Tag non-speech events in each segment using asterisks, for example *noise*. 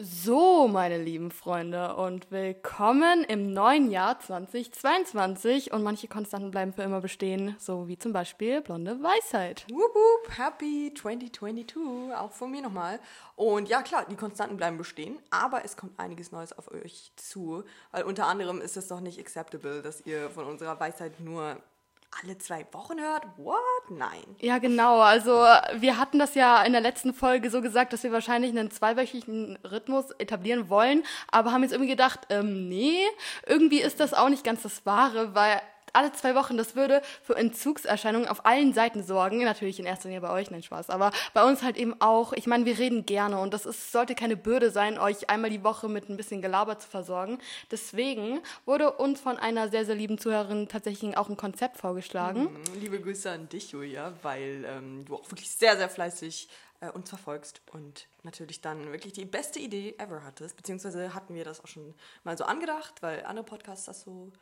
So, meine lieben Freunde, und willkommen im neuen Jahr 2022. Und manche Konstanten bleiben für immer bestehen, so wie zum Beispiel blonde Weisheit. Woop woop, happy 2022, auch von mir nochmal. Und ja, klar, die Konstanten bleiben bestehen, aber es kommt einiges Neues auf euch zu, weil unter anderem ist es doch nicht acceptable, dass ihr von unserer Weisheit nur alle zwei Wochen hört? What? Nein. Ja, genau. Also wir hatten das ja in der letzten Folge so gesagt, dass wir wahrscheinlich einen zweiwöchigen Rhythmus etablieren wollen, aber haben jetzt irgendwie gedacht, ähm, nee, irgendwie ist das auch nicht ganz das Wahre, weil alle zwei Wochen, das würde für Entzugserscheinungen auf allen Seiten sorgen. Natürlich in erster Linie bei euch, nein Spaß, aber bei uns halt eben auch. Ich meine, wir reden gerne und das ist, sollte keine Bürde sein, euch einmal die Woche mit ein bisschen Gelaber zu versorgen. Deswegen wurde uns von einer sehr, sehr lieben Zuhörerin tatsächlich auch ein Konzept vorgeschlagen. Mhm, liebe Grüße an dich, Julia, weil ähm, du auch wirklich sehr, sehr fleißig äh, uns verfolgst und natürlich dann wirklich die beste Idee ever hattest. Beziehungsweise hatten wir das auch schon mal so angedacht, weil andere Podcasts das so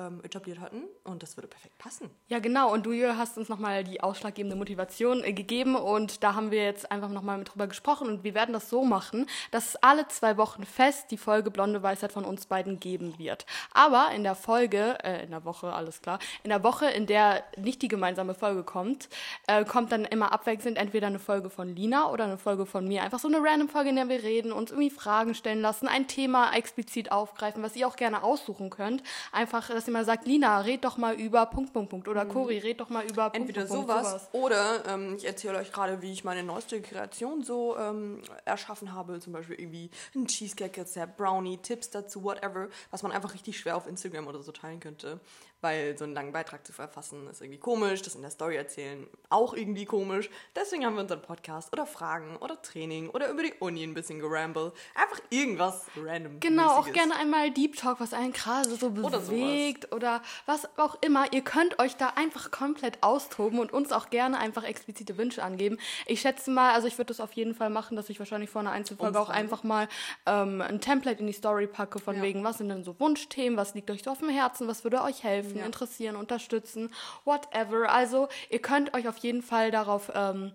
ähm, etabliert hatten und das würde perfekt passen. Ja, genau. Und du hast uns nochmal die ausschlaggebende Motivation äh, gegeben und da haben wir jetzt einfach nochmal mit drüber gesprochen und wir werden das so machen, dass es alle zwei Wochen fest die Folge Blonde Weisheit von uns beiden geben wird. Aber in der Folge, äh, in der Woche, alles klar, in der Woche, in der nicht die gemeinsame Folge kommt, äh, kommt dann immer abwechselnd entweder eine Folge von Lina oder eine Folge von mir. Einfach so eine random Folge, in der wir reden, uns irgendwie Fragen stellen lassen, ein Thema explizit aufgreifen, was ihr auch gerne aussuchen könnt. Einfach, dass mal sagt, Lina, red doch mal über Punkt, Punkt, Punkt. Oder Cori, red doch mal über Punkt, Entweder Punkt, sowas, sowas. oder ähm, ich erzähle euch gerade, wie ich meine neueste Kreation so ähm, erschaffen habe. Zum Beispiel irgendwie ein Cheesecake-Rezept, Brownie, Tipps dazu, whatever, was man einfach richtig schwer auf Instagram oder so teilen könnte. Weil so einen langen Beitrag zu verfassen ist irgendwie komisch, das in der Story erzählen auch irgendwie komisch. Deswegen haben wir unseren Podcast oder Fragen oder Training oder über die Uni ein bisschen geramble. Einfach irgendwas random. Genau, auch gerne einmal Deep Talk, was einen gerade so Oder bewegt oder, was auch immer. Ihr könnt euch da einfach komplett austoben und uns auch gerne einfach explizite Wünsche angeben. Ich schätze mal, also ich würde das auf jeden Fall machen, dass ich wahrscheinlich vor einer Einzelfolge auch einfach mal ähm, ein Template in die Story packe von Ja. wegen, was sind denn so Wunschthemen, was liegt euch so auf dem Herzen, was würde euch helfen, Ja. interessieren, unterstützen, whatever. Also ihr könnt euch auf jeden Fall darauf ähm,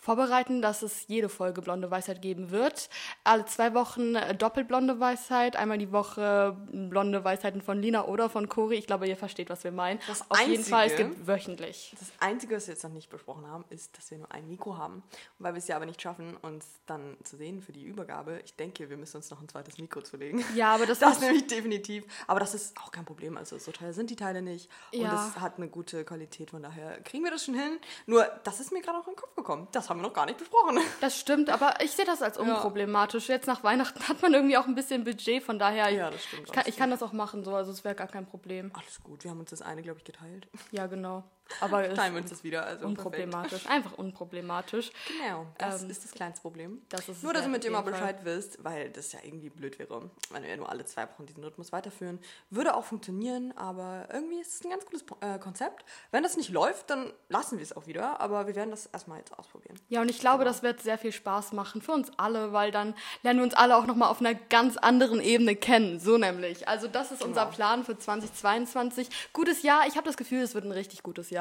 vorbereiten, dass es jede Folge Blonde Weisheit geben wird. Alle zwei Wochen äh, doppelt Blonde Weisheit, einmal die Woche blonde Weisheiten von Lina oder von Cori. Ich glaube, ihr versteht, was wir meinen. Das Auf jeden Fall, es Einzige- gibt wöchentlich. Das Einzige, was wir jetzt noch nicht besprochen haben, ist, dass wir nur ein Mikro haben. Und weil wir es ja aber nicht schaffen, uns dann zu sehen für die Übergabe, ich denke, wir müssen uns noch ein zweites Mikro zulegen. Ja, aber das, *laughs* Das ist nämlich definitiv. Aber das ist auch kein Problem. Also so teuer sind die Teile nicht. Und Ja. es hat eine gute Qualität. Von daher kriegen wir das schon hin. Nur, das ist mir gerade auch in den Kopf gekommen. Das haben wir noch gar nicht besprochen. *laughs* Das stimmt, aber ich sehe das als unproblematisch. Jetzt nach Weihnachten hat man irgendwie auch ein bisschen Budget, von daher, Ja, das stimmt. ich, kann, ich kann das auch machen, so, also es wäre gar kein Problem. Alles gut. Wir haben uns das eine, glaube ich, geteilt. Ja, genau. Aber Teilen wir uns das wieder. Also perfekt. unproblematisch, einfach unproblematisch. Genau, das Ähm, ist das kleinste Problem. das ist nur, dass es ihr mit dem mal jeden Fall. Bescheid wisst, weil das ja irgendwie blöd wäre, wenn wir nur alle zwei Wochen diesen Rhythmus weiterführen. Würde auch funktionieren, aber irgendwie ist es ein ganz cooles äh, Konzept. Wenn das nicht läuft, dann lassen wir es auch wieder, aber wir werden das erstmal jetzt ausprobieren. Ja, und ich glaube, das wird sehr viel Spaß machen für uns alle, weil dann lernen wir uns alle auch nochmal auf einer ganz anderen Ebene kennen. So nämlich. Also das ist unser Genau. Plan für 2022. Gutes Jahr. Ich habe das Gefühl, es wird ein richtig gutes Jahr.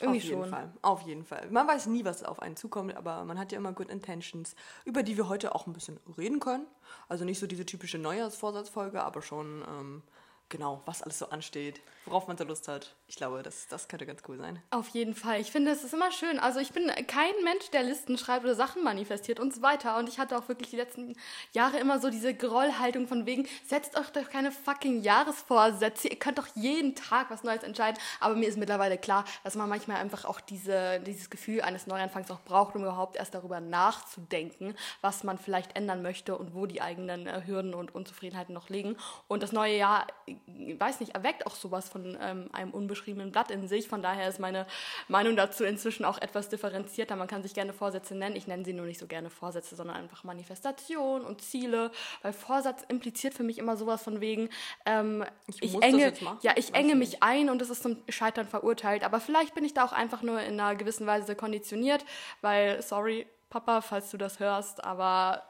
Irgendwie auf jeden schon. Fall, auf jeden Fall. Man weiß nie, was auf einen zukommt, aber man hat ja immer Good Intentions, über die wir heute auch ein bisschen reden können. Also nicht so diese typische Neujahrsvorsatzfolge, aber schon ähm, genau, was alles so ansteht, worauf man so Lust hat. Ich glaube, das, das könnte ganz cool sein. Auf jeden Fall. Ich finde, es ist immer schön. Also ich bin kein Mensch, der Listen schreibt oder Sachen manifestiert und so weiter. Und ich hatte auch wirklich die letzten Jahre immer so diese Grollhaltung von wegen, setzt euch doch keine fucking Jahresvorsätze. Ihr könnt doch jeden Tag was Neues entscheiden. Aber mir ist mittlerweile klar, dass man manchmal einfach auch diese, dieses Gefühl eines Neuanfangs auch braucht, um überhaupt erst darüber nachzudenken, was man vielleicht ändern möchte und wo die eigenen äh, Hürden und Unzufriedenheiten noch liegen. Und das neue Jahr, ich weiß nicht, erweckt auch sowas von ähm, einem unbeschriebenen Blatt in sich. Von daher ist meine Meinung dazu inzwischen auch etwas differenzierter. Man kann sich gerne Vorsätze nennen. Ich nenne sie nur nicht so gerne Vorsätze, sondern einfach Manifestation und Ziele. Weil Vorsatz impliziert für mich immer sowas von wegen, ähm, ich, das enge, ja, ich enge ich mich ein und es ist zum Scheitern verurteilt. Aber vielleicht bin ich da auch einfach nur in einer gewissen Weise konditioniert, weil, sorry, Papa, falls du das hörst, aber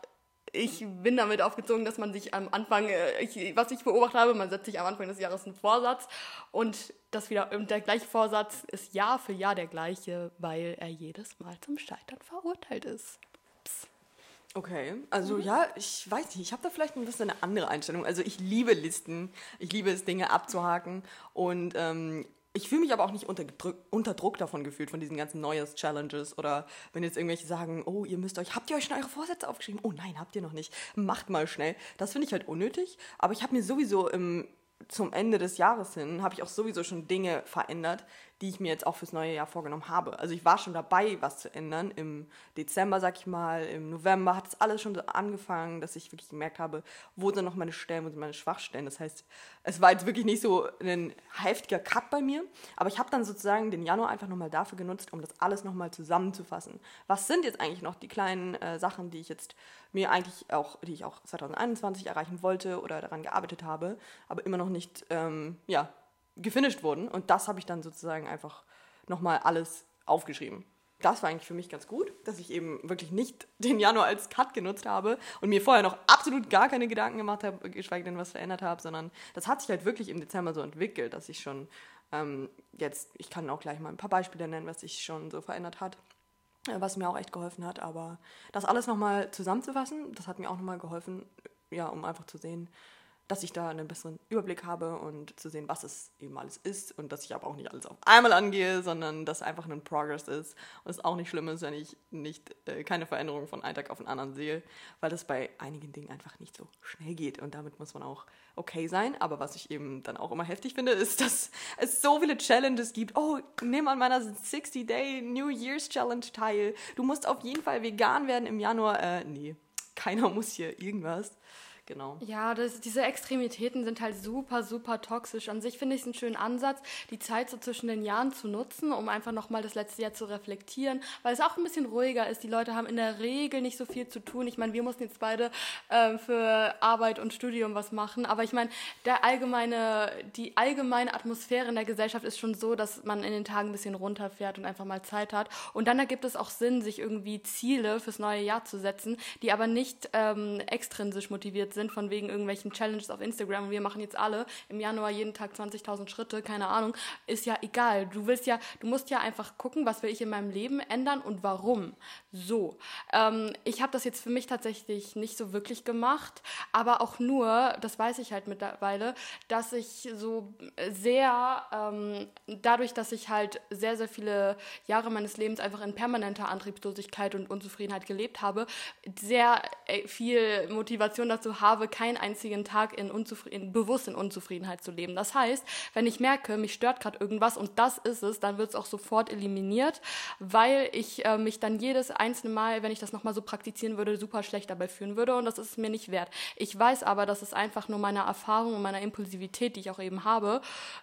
ich bin damit aufgezogen, dass man sich am Anfang, äh, ich, was ich beobachtet habe, man setzt sich am Anfang des Jahres einen Vorsatz und das wieder und der gleiche Vorsatz ist Jahr für Jahr der gleiche, weil er jedes Mal zum Scheitern verurteilt ist. Psst. Okay, also mhm. ja, ich weiß nicht, ich habe da vielleicht ein bisschen eine andere Einstellung. Also ich liebe Listen, ich liebe es, Dinge abzuhaken und ähm, ich fühle mich aber auch nicht unter, unter Druck davon gefühlt, von diesen ganzen Neujahrs-Challenges oder wenn jetzt irgendwelche sagen, oh, ihr müsst euch, habt ihr euch schon eure Vorsätze aufgeschrieben? Oh nein, habt ihr noch nicht. Macht mal schnell. Das finde ich halt unnötig, aber ich habe mir sowieso im, zum Ende des Jahres hin, habe ich auch sowieso schon Dinge verändert, die ich mir jetzt auch fürs neue Jahr vorgenommen habe. Also ich war schon dabei, was zu ändern. Im Dezember, sag ich mal, im November hat es alles schon so angefangen, dass ich wirklich gemerkt habe, wo sind noch meine Stellen, wo sind meine Schwachstellen. Das heißt, es war jetzt wirklich nicht so ein heftiger Cut bei mir, aber ich habe dann sozusagen den Januar einfach nochmal dafür genutzt, um das alles nochmal zusammenzufassen. Was sind jetzt eigentlich noch die kleinen äh, Sachen, die ich jetzt mir eigentlich auch, die ich auch 2021 erreichen wollte oder daran gearbeitet habe, aber immer noch nicht, ähm, ja, gefinisht wurden. Und das habe ich dann sozusagen einfach nochmal alles aufgeschrieben. Das war eigentlich für mich ganz gut, dass ich eben wirklich nicht *laughs* den Januar als Cut genutzt habe und mir vorher noch absolut gar keine Gedanken gemacht habe, geschweige denn was verändert habe, sondern das hat sich halt wirklich im Dezember so entwickelt, dass ich schon ähm, jetzt, ich kann auch gleich mal ein paar Beispiele nennen, was sich schon so verändert hat, äh, was mir auch echt geholfen hat. Aber das alles nochmal zusammenzufassen, das hat mir auch nochmal geholfen, ja, um einfach zu sehen, dass ich da einen besseren Überblick habe und zu sehen, was es eben alles ist und dass ich aber auch nicht alles auf einmal angehe, sondern dass einfach ein Progress ist und es auch nicht schlimm ist, wenn ich nicht äh, keine Veränderung von einem Tag auf den anderen sehe, weil das bei einigen Dingen einfach nicht so schnell geht und damit muss man auch okay sein. Aber was ich eben dann auch immer heftig finde, ist, dass es so viele Challenges gibt. Oh, nimm an meiner 60-Day New Year's Challenge teil. Du musst auf jeden Fall vegan werden im Januar. Äh, nee, keiner *laughs* muss hier irgendwas. Genau. Ja, das, diese Extremitäten sind halt super, super toxisch. An sich finde ich es einen schönen Ansatz, die Zeit so zwischen den Jahren zu nutzen, um einfach nochmal das letzte Jahr zu reflektieren, weil es auch ein bisschen ruhiger ist. Die Leute haben in der Regel nicht so viel zu tun. Ich meine, wir mussten jetzt beide äh, für Arbeit und Studium was machen, aber ich meine, der allgemeine, die allgemeine Atmosphäre in der Gesellschaft ist schon so, dass man in den Tagen ein bisschen runterfährt und einfach mal Zeit hat. Und dann ergibt es auch Sinn, sich irgendwie Ziele fürs neue Jahr zu setzen, die aber nicht ähm, extrinsisch motiviert sind sind, von wegen irgendwelchen Challenges auf Instagram wir machen jetzt alle im Januar jeden Tag 20.000 Schritte, keine Ahnung, ist ja egal. Du willst ja, du musst ja einfach gucken, was will ich in meinem Leben ändern und warum. So. Ähm, ich habe das jetzt für mich tatsächlich nicht so wirklich gemacht, aber auch nur, das weiß ich halt mittlerweile, dass ich so sehr, ähm, dadurch, dass ich halt sehr, sehr viele Jahre meines Lebens einfach in permanenter Antriebslosigkeit und Unzufriedenheit gelebt habe, sehr äh, viel Motivation dazu habe, keinen einzigen Tag in, Unzufrieden, bewusst in Unzufriedenheit zu leben. Das heißt, wenn ich merke, mich stört gerade irgendwas und das ist es, dann wird es auch sofort eliminiert, weil ich äh, mich dann jedes einzelne Mal, wenn ich das nochmal so praktizieren würde, super schlecht dabei fühlen würde und das ist mir nicht wert. Ich weiß aber, dass es einfach nur meiner Erfahrung und meiner Impulsivität, die ich auch eben habe,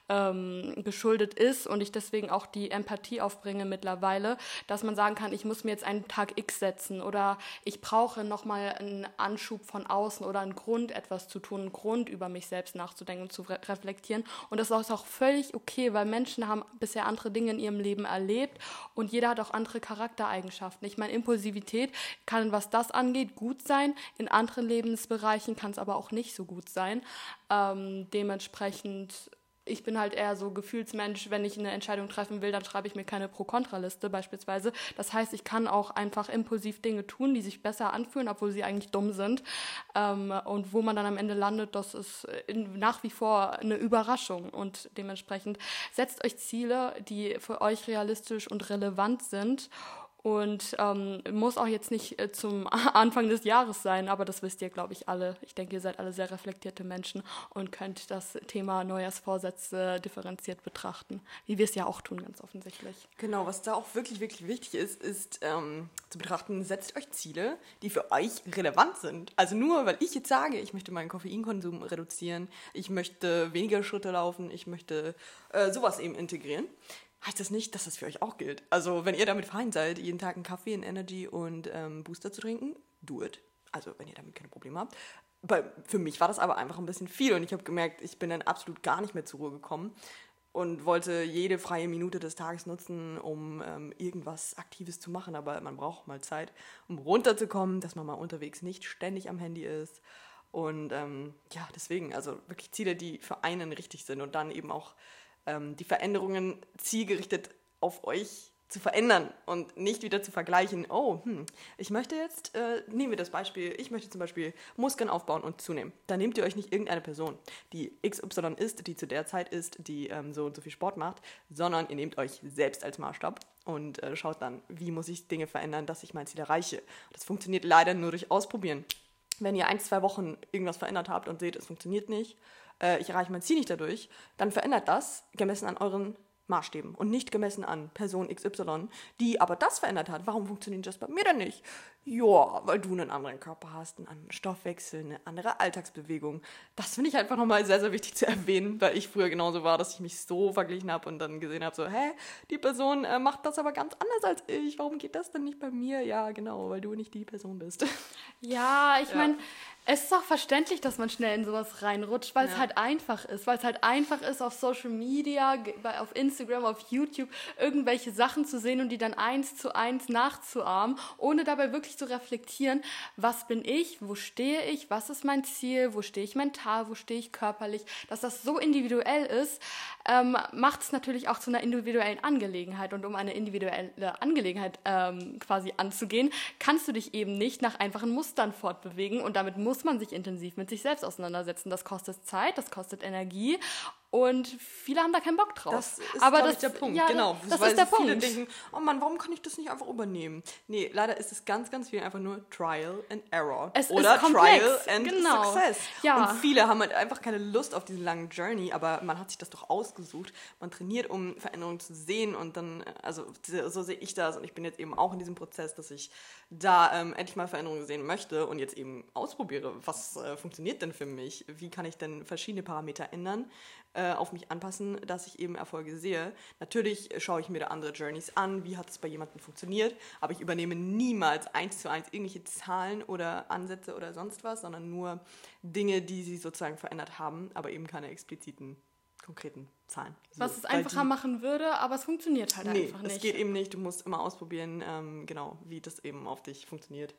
ähm, geschuldet ist und ich deswegen auch die Empathie aufbringe mittlerweile, dass man sagen kann, ich muss mir jetzt einen Tag X setzen oder ich brauche nochmal einen Anschub von außen oder einen Grund, etwas zu tun, einen Grund, über mich selbst nachzudenken und zu re reflektieren. Und das ist auch völlig okay, weil Menschen haben bisher andere Dinge in ihrem Leben erlebt und jeder hat auch andere Charaktereigenschaften. Ich meine, Impulsivität kann, was das angeht, gut sein. In anderen Lebensbereichen kann es aber auch nicht so gut sein. Ähm, dementsprechend ich bin halt eher so Gefühlsmensch, wenn ich eine Entscheidung treffen will, dann schreibe ich mir keine Pro-Kontra-Liste beispielsweise. Das heißt, ich kann auch einfach impulsiv Dinge tun, die sich besser anfühlen, obwohl sie eigentlich dumm sind. Ähm, und wo man dann am Ende landet, das ist in, nach wie vor eine Überraschung. Und dementsprechend setzt euch Ziele, die für euch realistisch und relevant sind und ähm, muss auch jetzt nicht äh, zum *laughs* Anfang des Jahres sein, aber das wisst ihr, glaube ich, alle. Ich denke, ihr seid alle sehr reflektierte Menschen und könnt das Thema Neujahrsvorsätze differenziert betrachten, wie wir es ja auch tun, ganz offensichtlich. Genau, was da auch wirklich, wirklich wichtig ist, ist ähm, zu betrachten, setzt euch Ziele, die für euch relevant sind. Also nur, weil ich jetzt sage, ich möchte meinen Koffeinkonsum reduzieren, ich möchte weniger Schritte laufen, ich möchte äh, sowas eben integrieren heißt das nicht, dass das für euch auch gilt. Also, wenn ihr damit fein seid, jeden Tag einen Kaffee, einen Energy und ähm, Booster zu trinken, do it. Also, wenn ihr damit keine Probleme habt. Bei, für mich war das aber einfach ein bisschen viel und ich habe gemerkt, ich bin dann absolut gar nicht mehr zur Ruhe gekommen und wollte jede freie Minute des Tages nutzen, um ähm, irgendwas Aktives zu machen. Aber man braucht mal Zeit, um runterzukommen, dass man mal unterwegs nicht ständig am Handy ist. Und ähm, ja, deswegen, also wirklich Ziele, die für einen richtig sind und dann eben auch ähm, die Veränderungen zielgerichtet auf euch zu verändern und nicht wieder zu vergleichen, oh, hm, ich möchte jetzt, äh, nehmen wir das Beispiel, ich möchte zum Beispiel Muskeln aufbauen und zunehmen. Da nehmt ihr euch nicht irgendeine Person, die XY ist, die zu der Zeit ist, die ähm, so und so viel Sport macht, sondern ihr nehmt euch selbst als Maßstab und äh, schaut dann, wie muss ich Dinge verändern, dass ich mein Ziel erreiche. Das funktioniert leider nur durch Ausprobieren. Wenn ihr ein, zwei Wochen irgendwas verändert habt und seht, es funktioniert nicht, äh, ich erreiche mein Ziel nicht dadurch, dann verändert das gemessen an euren Maßstäben und nicht gemessen an Person XY, die aber das verändert hat. Warum funktioniert das bei mir denn nicht? Ja, weil du einen anderen Körper hast, einen anderen Stoffwechsel, eine andere Alltagsbewegung. Das finde ich einfach nochmal sehr, sehr wichtig zu erwähnen, weil ich früher genauso war, dass ich mich so verglichen habe und dann gesehen habe, so, hä, die Person äh, macht das aber ganz anders als ich. Warum geht das denn nicht bei mir? Ja, genau, weil du nicht die Person bist. *laughs* Ja, ich ja. meine, es ist auch verständlich, dass man schnell in sowas reinrutscht, weil ja. es halt einfach ist. Weil es halt einfach ist, auf Social Media, auf Instagram, auf YouTube irgendwelche Sachen zu sehen und die dann eins zu eins nachzuahmen, ohne dabei wirklich zu reflektieren, was bin ich, wo stehe ich, was ist mein Ziel, wo stehe ich mental, wo stehe ich körperlich. Dass das so individuell ist, ähm, macht es natürlich auch zu einer individuellen Angelegenheit. Und um eine individuelle Angelegenheit ähm, quasi anzugehen, kannst du dich eben nicht nach einfachen Mustern fortbewegen und damit muss muss man sich intensiv mit sich selbst auseinandersetzen. Das kostet Zeit, das kostet Energie und viele haben da keinen Bock drauf. Das ist aber das, der Punkt, ja, genau. Das weil ist der viele Punkt. denken, oh Mann, warum kann ich das nicht einfach übernehmen? Nee, leider ist es ganz, ganz viel einfach nur Trial and Error. Es Oder Trial and genau. Success. Ja. Und viele haben halt einfach keine Lust auf diesen langen Journey, aber man hat sich das doch ausgesucht. Man trainiert, um Veränderungen zu sehen und dann, also so sehe ich das und ich bin jetzt eben auch in diesem Prozess, dass ich da ähm, endlich mal Veränderungen sehen möchte und jetzt eben ausprobiere, was äh, funktioniert denn für mich? Wie kann ich denn verschiedene Parameter ändern? Äh, auf mich anpassen, dass ich eben Erfolge sehe. Natürlich schaue ich mir da andere Journeys an, wie hat es bei jemandem funktioniert, aber ich übernehme niemals eins zu eins irgendwelche Zahlen oder Ansätze oder sonst was, sondern nur Dinge, die sie sozusagen verändert haben, aber eben keine expliziten konkreten Zahlen. So, was es einfacher die, machen würde, aber es funktioniert halt nee, einfach nicht. Es geht eben nicht, du musst immer ausprobieren, ähm, genau, wie das eben auf dich funktioniert.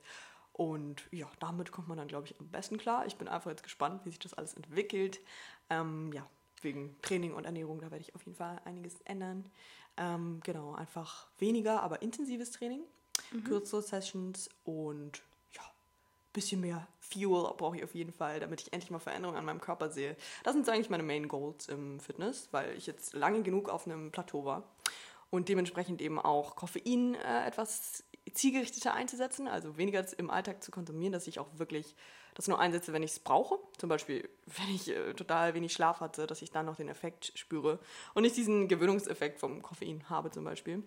Und ja, damit kommt man dann, glaube ich, am besten klar. Ich bin einfach jetzt gespannt, wie sich das alles entwickelt. Ähm, ja, wegen Training und Ernährung, da werde ich auf jeden Fall einiges ändern. Ähm, genau, einfach weniger, aber intensives Training, mhm. kürzere Sessions und ja, bisschen mehr Fuel brauche ich auf jeden Fall, damit ich endlich mal Veränderungen an meinem Körper sehe. Das sind so eigentlich meine Main Goals im Fitness, weil ich jetzt lange genug auf einem Plateau war und dementsprechend eben auch Koffein äh, etwas zielgerichteter einzusetzen, also weniger im Alltag zu konsumieren, dass ich auch wirklich das nur einsetze, wenn ich es brauche. Zum Beispiel, *laughs* wenn ich äh, total wenig Schlaf hatte, dass ich dann noch den Effekt spüre und nicht diesen Gewöhnungseffekt vom Koffein habe zum Beispiel.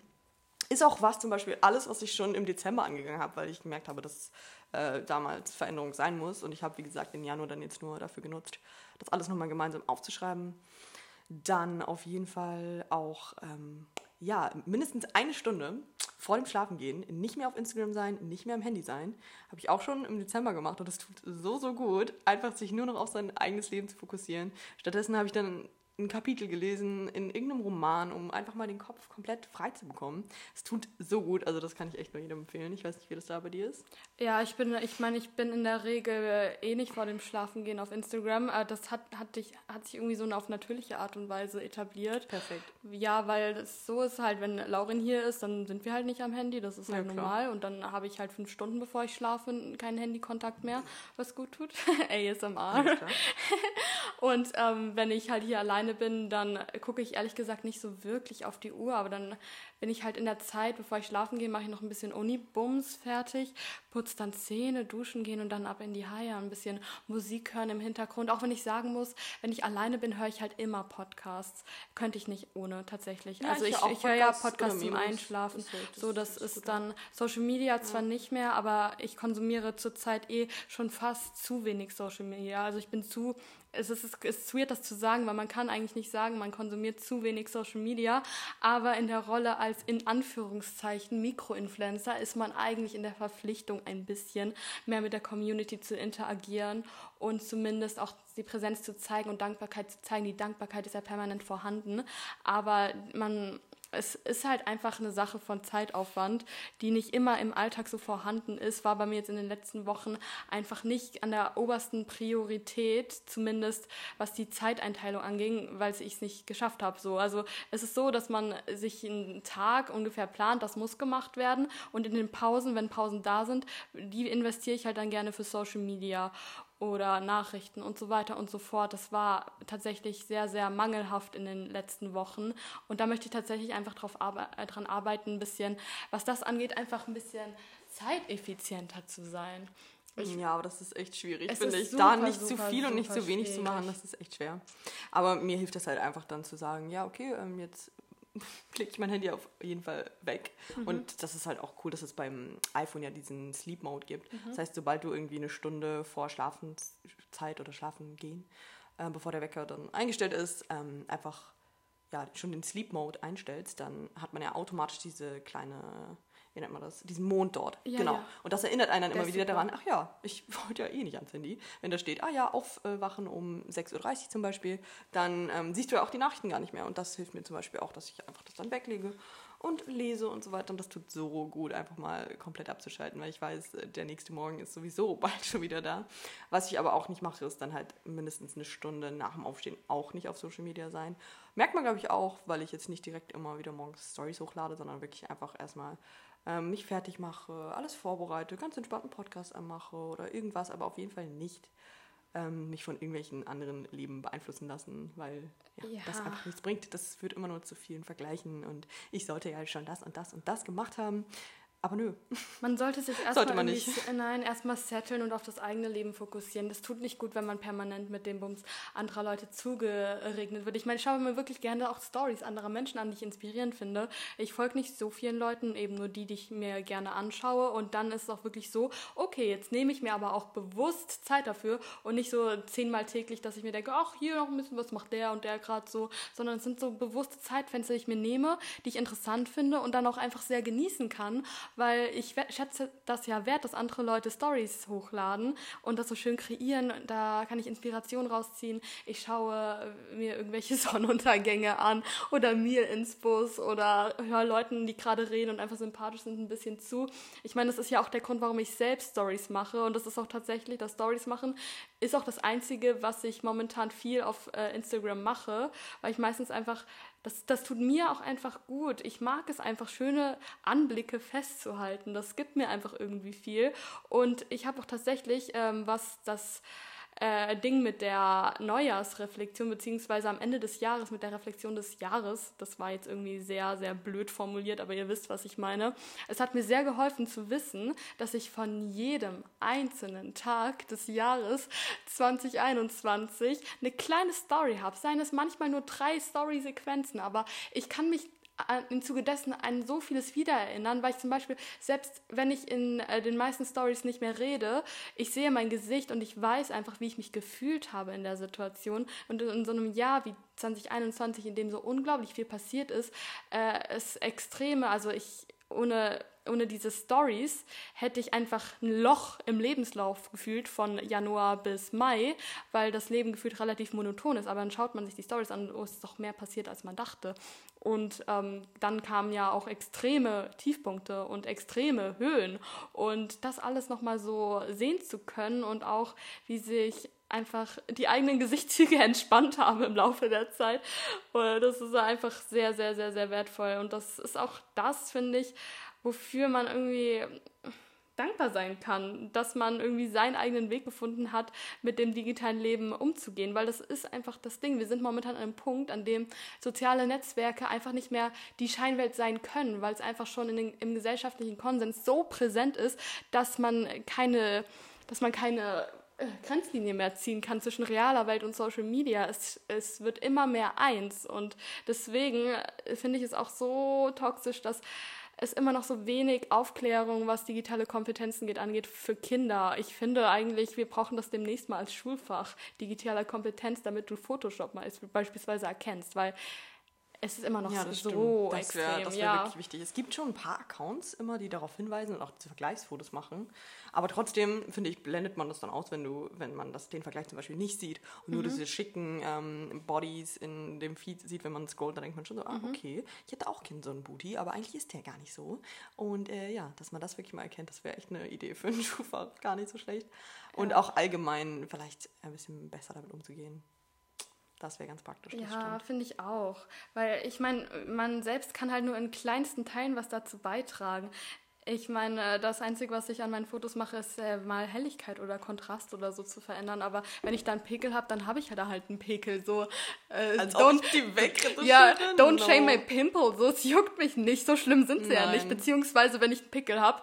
Ist auch was, zum Beispiel alles, was ich schon im Dezember angegangen habe, weil ich gemerkt habe, dass äh, damals Veränderung sein muss. Und ich habe, wie gesagt, den Januar dann jetzt nur dafür genutzt, das alles nochmal gemeinsam aufzuschreiben. Dann auf jeden Fall auch, ähm, ja, mindestens eine Stunde vor dem Schlafengehen nicht mehr auf Instagram sein, nicht mehr am Handy sein. Habe ich auch schon im Dezember gemacht und das tut so, so gut, einfach sich nur noch auf sein eigenes Leben zu fokussieren. Stattdessen habe ich dann ein Kapitel gelesen in irgendeinem Roman, um einfach mal den Kopf komplett frei zu bekommen. Es tut so gut, also das kann ich echt nur jedem empfehlen. Ich weiß nicht, wie das da bei dir ist. Ja, ich bin, ich meine, ich bin in der Regel eh nicht vor dem Schlafengehen auf Instagram. Äh, das hat, hat, dich, hat sich irgendwie so auf natürliche Art und Weise etabliert. Perfekt. Ja, weil es so ist halt, wenn Laurin hier ist, dann sind wir halt nicht am Handy, das ist halt ja, normal. Und dann habe ich halt fünf Stunden, bevor ich schlafe, keinen Handykontakt mehr, was gut tut. *laughs* ASMR. *laughs* und ähm, wenn ich halt hier alleine alleine bin, dann gucke ich ehrlich gesagt nicht so wirklich auf die Uhr, aber dann bin ich halt in der Zeit, bevor ich schlafen gehe, mache ich noch ein bisschen Uni-Bums fertig, putze dann Zähne, duschen gehen und dann ab in die Haie, ein bisschen Musik hören im Hintergrund. Auch wenn ich sagen muss, wenn ich alleine bin, höre ich halt immer Podcasts. Könnte ich nicht ohne tatsächlich. Ja, also ich, ich, ich höre ja Podcasts zum Einschlafen. Das, das, so, das, das ist dann Social Media ja. zwar nicht mehr, aber ich konsumiere zurzeit eh schon fast zu wenig Social Media. Also ich bin zu es ist, es ist weird, das zu sagen, weil man kann eigentlich nicht sagen, man konsumiert zu wenig Social Media, aber in der Rolle als in Anführungszeichen Mikroinfluencer ist man eigentlich in der Verpflichtung, ein bisschen mehr mit der Community zu interagieren und zumindest auch die Präsenz zu zeigen und Dankbarkeit zu zeigen. Die Dankbarkeit ist ja permanent vorhanden, aber man es ist halt einfach eine Sache von Zeitaufwand, die nicht immer im Alltag so vorhanden ist, war bei mir jetzt in den letzten Wochen einfach nicht an der obersten Priorität, zumindest was die Zeiteinteilung anging, weil ich es nicht geschafft habe. So. Also es ist so, dass man sich einen Tag ungefähr plant, das muss gemacht werden und in den Pausen, wenn Pausen da sind, die investiere ich halt dann gerne für Social Media oder Nachrichten und so weiter und so fort. Das war tatsächlich sehr, sehr mangelhaft in den letzten Wochen. Und da möchte ich tatsächlich einfach drauf arbe äh, dran arbeiten, ein bisschen, was das angeht, einfach ein bisschen zeiteffizienter zu sein. Ich, ja, aber das ist echt schwierig, finde ich. Super, da nicht super, zu viel und nicht zu wenig schwierig. zu machen, das ist echt schwer. Aber mir hilft das halt einfach dann zu sagen, ja, okay, ähm, jetzt *laughs* klicke ich mein Handy auf jeden Fall weg. Mhm. Und das ist halt auch cool, dass es beim iPhone ja diesen Sleep Mode gibt. Mhm. Das heißt, sobald du irgendwie eine Stunde vor Schlafenszeit oder Schlafen gehen, äh, bevor der Wecker dann eingestellt ist, ähm, einfach ja, schon den Sleep Mode einstellst, dann hat man ja automatisch diese kleine wie nennt man das, diesen Mond dort. Ja, genau. Ja. Und das erinnert einen dann immer wieder daran, ach ja, ich *laughs* wollte ja eh nicht ans Handy. Wenn da steht, ah ja, aufwachen um 6.30 Uhr zum Beispiel, dann ähm, siehst du ja auch die Nachrichten gar nicht mehr. Und das hilft mir zum Beispiel auch, dass ich einfach das dann weglege und lese und so weiter. Und das tut so gut, einfach mal komplett abzuschalten, weil ich weiß, äh, der nächste Morgen ist sowieso *laughs* bald schon wieder da. Was ich aber auch nicht mache, ist dann halt mindestens eine Stunde nach dem Aufstehen auch nicht auf Social Media sein. Merkt man, glaube ich, auch, weil ich jetzt nicht direkt immer wieder morgens Stories hochlade, sondern wirklich einfach erstmal ähm, mich fertig mache, alles vorbereite, ganz entspannten Podcast anmache oder irgendwas, aber auf jeden Fall nicht ähm, mich von irgendwelchen anderen Leben beeinflussen lassen, weil ja, ja. das einfach nichts bringt. Das führt immer nur zu vielen Vergleichen und ich sollte ja schon das und das und das gemacht haben. Aber nö. Man sollte sich *laughs* erstmal nicht. Nein, erstmal setteln und auf das eigene Leben fokussieren. Das tut nicht gut, wenn man permanent mit dem Bums anderer Leute zugeregnet wird. Ich meine, ich schaue mir wirklich gerne auch Stories anderer Menschen an, die ich inspirierend finde. Ich folge nicht so vielen Leuten, eben nur die, die ich mir gerne anschaue. Und dann ist es auch wirklich so, okay, jetzt nehme ich mir aber auch bewusst Zeit dafür und nicht so zehnmal täglich, dass ich mir denke, ach, hier noch ein bisschen, was macht der und der gerade so, sondern es sind so bewusste Zeitfenster, die ich mir nehme, die ich interessant finde und dann auch einfach sehr genießen kann weil ich schätze das ja wert, dass andere Leute Stories hochladen und das so schön kreieren. Da kann ich Inspiration rausziehen. Ich schaue mir irgendwelche *laughs* Sonnenuntergänge an oder mir ins Bus oder höre Leuten, die gerade reden und einfach sympathisch sind, ein bisschen zu. Ich meine, das ist ja auch der Grund, warum ich selbst Stories mache und das ist auch tatsächlich, das Stories machen ist auch das Einzige, was ich momentan viel auf äh, Instagram mache, weil ich meistens einfach das, das tut mir auch einfach gut. Ich mag es einfach, schöne Anblicke festzuhalten. Das gibt mir einfach irgendwie viel. Und ich habe auch tatsächlich, ähm, was das äh, Ding mit der Neujahrsreflexion, beziehungsweise am Ende des Jahres mit der Reflexion des Jahres. Das war jetzt irgendwie sehr, sehr blöd formuliert, aber ihr wisst, was ich meine. Es hat mir sehr geholfen zu wissen, dass ich von jedem einzelnen Tag des Jahres 2021 eine kleine Story habe. Seien es manchmal nur drei Story-Sequenzen, aber ich kann mich im Zuge dessen an so vieles wiedererinnern, weil ich zum Beispiel, selbst wenn ich in äh, den meisten Stories nicht mehr rede, ich sehe mein Gesicht und ich weiß einfach, wie ich mich gefühlt habe in der Situation. Und in so einem Jahr wie 2021, in dem so unglaublich viel passiert ist, äh, ist extreme, also ich ohne ohne diese Stories hätte ich einfach ein Loch im Lebenslauf gefühlt von Januar bis Mai, weil das Leben gefühlt relativ monoton ist. Aber dann schaut man sich die Stories an, oh, es ist doch mehr passiert, als man dachte. Und ähm, dann kamen ja auch extreme Tiefpunkte und extreme Höhen. Und das alles nochmal so sehen zu können und auch, wie sich einfach die eigenen Gesichtszüge *laughs* entspannt haben im Laufe der Zeit. Das ist einfach sehr, sehr, sehr, sehr wertvoll. Und das ist auch das, finde ich, wofür man irgendwie dankbar sein kann, dass man irgendwie seinen eigenen Weg gefunden hat, mit dem digitalen Leben umzugehen, weil das ist einfach das Ding. Wir sind momentan an einem Punkt, an dem soziale Netzwerke einfach nicht mehr die Scheinwelt sein können, weil es einfach schon in den, im gesellschaftlichen Konsens so präsent ist, dass man keine, dass man keine äh, Grenzlinie mehr ziehen kann zwischen realer Welt und Social Media. Es, es wird immer mehr eins und deswegen äh, finde ich es auch so toxisch, dass es immer noch so wenig Aufklärung, was digitale Kompetenzen geht, angeht für Kinder. Ich finde eigentlich, wir brauchen das demnächst mal als Schulfach, digitale Kompetenz, damit du Photoshop mal beispielsweise erkennst, weil es ist immer noch Ja, das so stimmt. Das extrem. wäre wär ja. wirklich wichtig. Es gibt schon ein paar Accounts immer, die darauf hinweisen und auch diese Vergleichsfotos machen. Aber trotzdem, finde ich, blendet man das dann aus, wenn du, wenn man das, den Vergleich zum Beispiel nicht sieht und Mhm. nur diese schicken ähm, Bodies in dem Feed sieht, wenn man scrollt, dann denkt man schon so, ah, Mhm. okay, ich hätte auch Kind so einen Booty, aber eigentlich ist der gar nicht so. Und äh, ja, dass man das wirklich mal erkennt, das wäre echt eine Idee für einen *laughs* Schuhfach. Gar nicht so schlecht. Und auch allgemein vielleicht ein bisschen besser damit umzugehen. Das wäre ganz praktisch. Ja, finde ich auch. Weil ich meine, man selbst kann halt nur in kleinsten Teilen was dazu beitragen. Ich meine, das Einzige, was ich an meinen Fotos mache, ist äh, mal Helligkeit oder Kontrast oder so zu verändern. Aber wenn ich da einen Pickel habe, dann habe ich ja da halt einen Pickel. So, äh, Als ob ich die wegretuschiere? Ja, don't No. shame my pimple. So, es juckt mich nicht. So schlimm sind sie ja Nein. nicht. Beziehungsweise, wenn ich einen Pickel habe,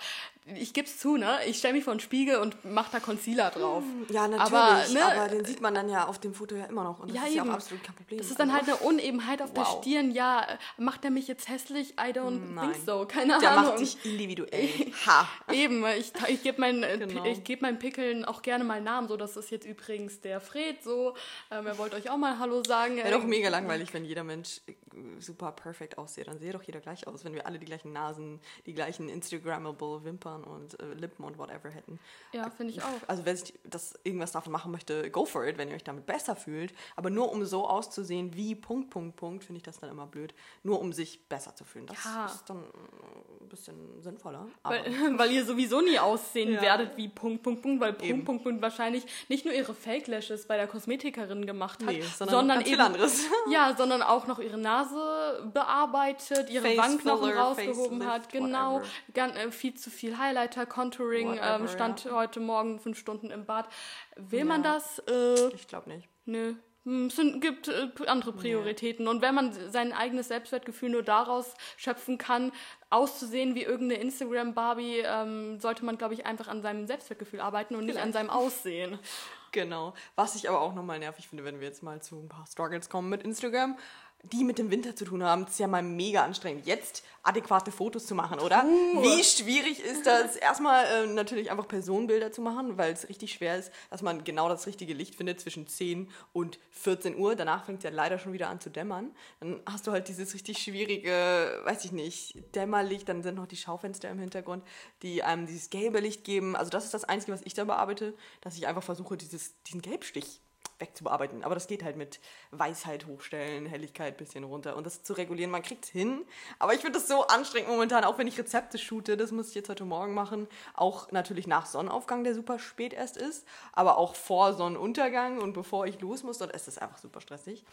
ich gebe es zu, ne? Ich stelle mich vor den Spiegel und mache da Concealer drauf. Ja, natürlich, aber, Aber, ne, den sieht man dann ja auf dem Foto ja immer noch. Und das Ja, ist ja eben. auch absolut kein Problem. Das ist dann halt Also, eine Unebenheit auf der Wow. Stirn. Ja, macht er mich jetzt hässlich? I don't Nein. think so. Keine Der Ahnung. macht dich individuell. *laughs* Ha! Eben, ich, ich gebe meinen, äh, Genau. ich geb meinen Pickeln auch gerne mal Namen. So, das ist jetzt übrigens der Fred. So, ähm, er wollte euch auch mal Hallo sagen. Wäre doch mega langweilig, wenn jeder Mensch äh, super perfekt aussieht. Dann sähe doch jeder gleich aus, wenn wir alle die gleichen Nasen, die gleichen Instagrammable Wimpern und äh, Lippen und whatever hätten. Ja, finde ich auch. Also wer sich das irgendwas davon machen möchte, go for it, wenn ihr euch damit besser fühlt. Aber nur um so auszusehen wie Punkt, Punkt, Punkt, finde ich das dann immer blöd. Nur um sich besser zu fühlen. Das Ja. ist dann äh, ein bisschen sinnvoller. Weil, *laughs* weil ihr sowieso nie aussehen Ja. werdet wie Punkt, Punkt, Punkt, weil Punkt, Eben. Punkt, Punkt wahrscheinlich nicht nur ihre Fake-Lashes bei der Kosmetikerin gemacht hat, Nee, sondern sondern ganz eben, anderes. *laughs* Ja, sondern auch noch ihre Nase bearbeitet, ihre Face Wangenknochen rausgehoben hat, genau, whatever. gan- äh, viel zu viel Highlighter, Contouring, Whatever, ähm, stand ja. heute Morgen fünf Stunden im Bad. Will man Ja. das? Äh, ich glaube nicht. Nö. Hm, Es sind, gibt äh, andere Prioritäten. Und wenn man sein eigenes Selbstwertgefühl nur daraus schöpfen kann, auszusehen wie irgendeine Instagram-Barbie, ähm, sollte man, glaube ich, einfach an seinem Selbstwertgefühl arbeiten und nicht an Vielleicht. seinem Aussehen. Genau. Was ich aber auch nochmal nervig finde, wenn wir jetzt mal zu ein paar Struggles kommen mit Instagram, die mit dem Winter zu tun haben, das ist ja mal mega anstrengend, jetzt adäquate Fotos zu machen, oder? Wie schwierig ist das, erstmal äh, natürlich einfach Personenbilder zu machen, weil es richtig schwer ist, dass man genau das richtige Licht findet zwischen 10 und 14 Uhr. Danach fängt es ja leider schon wieder an zu dämmern. Dann hast du halt dieses richtig schwierige, weiß ich nicht, Dämmerlicht, dann sind noch die Schaufenster im Hintergrund, die einem dieses gelbe Licht geben. Also das ist das Einzige, was ich da bearbeite, dass ich einfach versuche, dieses, diesen Gelbstich wegzubearbeiten. Aber das geht halt mit Weisheit hochstellen, Helligkeit bisschen runter und das zu regulieren. Man kriegt hin. Aber ich finde das so anstrengend momentan, auch wenn ich Rezepte shoote. Das muss ich jetzt heute Morgen machen. Auch natürlich nach Sonnenaufgang, der super spät erst ist. Aber auch vor Sonnenuntergang und bevor ich los muss. Ist es einfach super stressig.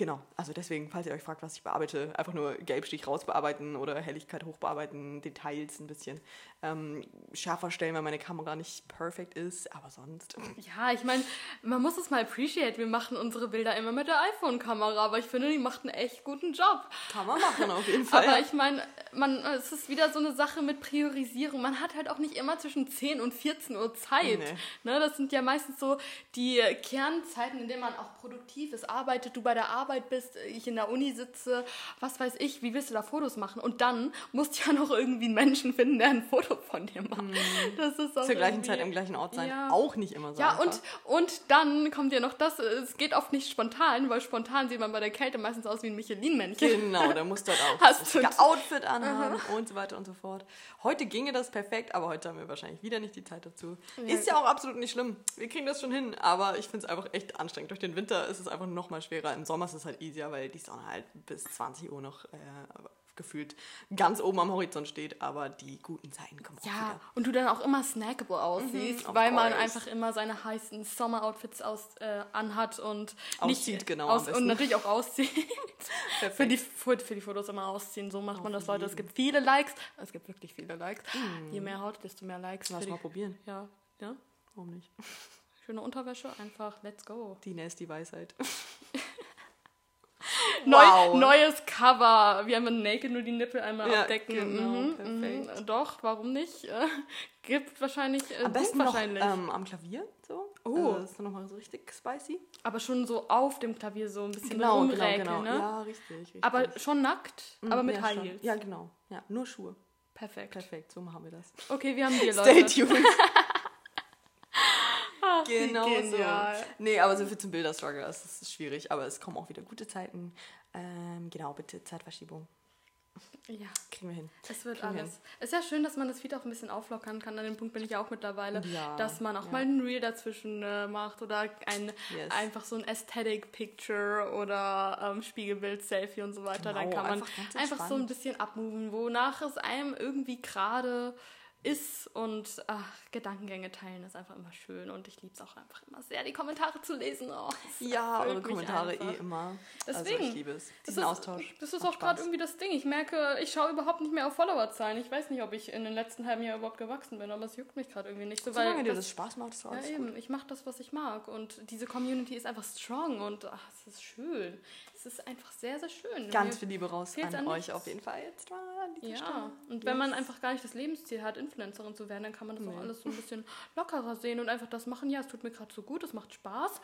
Genau, also deswegen, falls ihr euch fragt, was ich bearbeite, einfach nur Gelbstich rausbearbeiten oder Helligkeit hochbearbeiten, Details ein bisschen ähm, schärfer stellen, weil meine Kamera nicht perfekt ist, aber sonst. *laughs* Ja, ich meine, man muss es mal appreciate. Wir machen unsere Bilder immer mit der iPhone-Kamera, aber ich finde, die macht einen echt guten Job. Kann man machen auf jeden *laughs* Fall. Aber ich meine, man, es ist wieder so eine Sache mit Priorisierung. Man hat halt auch nicht immer zwischen 10 und 14 Uhr Zeit. Nee. Ne, das sind ja meistens so die Kernzeiten, in denen man auch produktiv ist, arbeitet, du bei der Arbeit bist, ich in der Uni sitze, was weiß ich, wie willst du da Fotos machen? Und dann musst du ja noch irgendwie einen Menschen finden, der ein Foto von dir macht. *laughs* Das ist auch Zur gleichen Zeit am gleichen Ort sein. Ja. Auch nicht immer so. ja, einfach. und, und dann kommt ja noch das, es geht oft nicht spontan, weil spontan sieht man bei der Kälte meistens aus wie ein Michelin-Männchen. Genau, da musst du halt *laughs* auch Hast das Outfit anhaben und so weiter und so fort. Heute ginge das perfekt, aber heute haben wir wahrscheinlich wieder nicht die Zeit dazu. Ist ja auch absolut nicht schlimm. Wir kriegen das schon hin, aber ich finde es einfach echt anstrengend. Durch den Winter ist es einfach noch mal schwerer. Im Sommer ist es halt easier, weil die Sonne halt bis 20 Uhr noch äh, gefühlt ganz oben am Horizont steht, aber die guten Zeiten kommen auch Ja, wieder. und du dann auch immer snackable aussiehst, Mhm, weil man einfach immer seine heißen Sommer-Outfits aus, äh, anhat und Auszieht, nicht, genau, Aus, und natürlich auch auszieht. *laughs* für, die, für, für die Fotos immer ausziehen. So macht man Auf das, Leute. Es jeden. gibt viele Likes. Es gibt wirklich viele Likes. Je mehr Haut, desto mehr Likes. Lass mal die, probieren. ja, ja. Warum nicht? Schöne Unterwäsche, einfach let's go. Die nasty *laughs* Neu, Wow. Neues Cover. Wir haben naked nur die Nippel einmal Ja, abdecken. genau, Mhm, perfekt. mhm. Doch, warum nicht? Äh, *laughs* gibt wahrscheinlich. Äh, Am besten noch wahrscheinlich. ähm, am Klavier. So. Oh. Also das ist dann nochmal so richtig spicy. Aber schon so auf dem Klavier so ein bisschen Genau, genau, rumräkeln, genau. ne? Ja, richtig, richtig. Aber schon nackt, aber mit ja, High. Heels. Ja, genau. Ja, nur Schuhe. Perfekt. Perfekt, so machen wir das. Okay, wir haben dir, *laughs* Stay Leute. tuned. *laughs* genau Genial. so. Nee, aber so viel zum Bilderstruggle, das ist schwierig, aber es kommen auch wieder gute Zeiten. Ähm, genau, bitte Zeitverschiebung. Ja, Kriegen wir hin. es wird Kriegen wir alles. Es ist ja schön, dass man das Feed auch ein bisschen auflockern kann. An dem Punkt bin ich ja auch mittlerweile, Ja, dass man auch ja. mal ein Reel dazwischen äh, macht oder ein Yes. einfach so ein Aesthetic Picture oder ähm, Spiegelbild, Selfie und so weiter. Dann Genau, kann man einfach einfach, so ein bisschen abmoven, wonach es einem irgendwie gerade ist und ach, Gedankengänge teilen ist einfach immer schön und ich liebe es auch einfach immer sehr, die Kommentare zu lesen. Oh, Ja, eure Kommentare einfach. eh immer. Deswegen. Also ich liebe es. Das Diesen ist, Austausch. Das ist auch gerade irgendwie das Ding. Ich merke, ich schaue überhaupt nicht mehr auf Followerzahlen. Ich weiß nicht, ob ich in den letzten halben Jahr überhaupt gewachsen bin, aber es juckt mich gerade irgendwie nicht so. Solange weil dir das- das Spaß macht, ist ja, alles gut. eben. Ich mache das, was ich mag. Und diese Community ist einfach strong und ach, es ist schön. Es ist einfach sehr, sehr schön. Ganz viel Liebe raus an an euch nichts. auf jeden Fall. Jetzt mal an dieser Ja, Stelle. und wenn man einfach gar nicht das Lebensziel hat, Influencerin zu werden, dann kann man das Nee. auch alles so ein bisschen lockerer sehen und einfach das machen. Ja, es tut mir gerade so gut, es macht Spaß.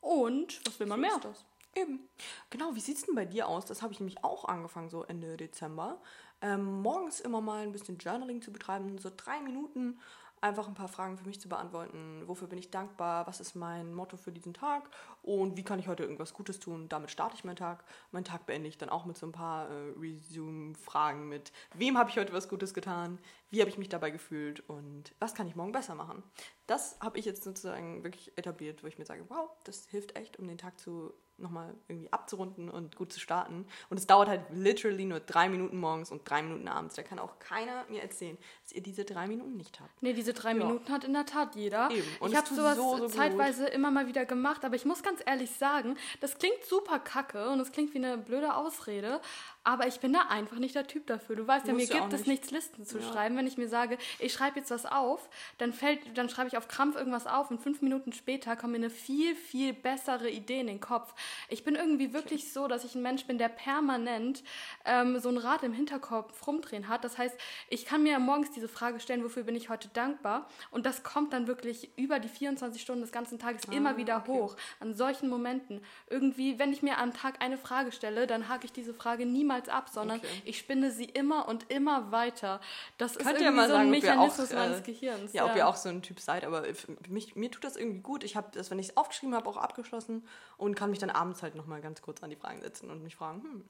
Und was will man mehr? ist das. Eben. Genau, wie sieht es denn bei dir aus? Das habe ich nämlich auch angefangen, so Ende Dezember. Ähm, morgens immer mal ein bisschen Journaling zu betreiben, so drei Minuten, einfach ein paar Fragen für mich zu beantworten. Wofür bin ich dankbar? Was ist mein Motto für diesen Tag? Und wie kann ich heute irgendwas Gutes tun? Damit starte ich meinen Tag. Meinen Tag beende ich dann auch mit so ein paar äh, Resume-Fragen mit, wem habe ich heute was Gutes getan? Wie habe ich mich dabei gefühlt? Und was kann ich morgen besser machen? Das habe ich jetzt sozusagen wirklich etabliert, wo ich mir sage, wow, das hilft echt, um den Tag zu nochmal irgendwie abzurunden und gut zu starten. Und es dauert halt literally nur drei Minuten morgens und drei Minuten abends. Da kann auch keiner mir erzählen, dass ihr diese drei Minuten nicht habt. Nee, diese drei Ja. Minuten hat in der Tat jeder. Eben. Und ich habe sowas so, so gut. zeitweise immer mal wieder gemacht, aber ich muss ganz ehrlich sagen, das klingt super kacke und es klingt wie eine blöde Ausrede, aber ich bin da einfach nicht der Typ dafür. Du weißt ja, mir gibt es nicht. nichts, Listen zu Ja. schreiben. Wenn ich mir sage, ich schreibe jetzt was auf, dann fällt, dann schreibe ich auf Krampf irgendwas auf und fünf Minuten später kommt mir eine viel, viel bessere Idee in den Kopf. Ich bin irgendwie wirklich so, dass ich ein Mensch bin, der permanent ähm, so ein Rad im Hinterkopf rumdrehen hat. Das heißt, ich kann mir morgens diese Frage stellen, wofür bin ich heute dankbar? Und das kommt dann wirklich über die 24 Stunden des ganzen Tages immer wieder Ah, okay. hoch. An solchen Momenten. Irgendwie, wenn ich mir am Tag eine Frage stelle, dann hake ich diese Frage niemals ab, sondern Okay. ich spinne sie immer und immer weiter. Das ist Könnt ihr irgendwie mal so ein sagen, ob ihr auch, Mechanismus äh, meines Gehirns. Ja, ob ihr auch so ein Typ seid, aber mich, mir tut das irgendwie gut. Ich habe das, wenn ich es aufgeschrieben habe, auch abgeschlossen und kann mich dann abends halt nochmal ganz kurz an die Fragen setzen und mich fragen, hm,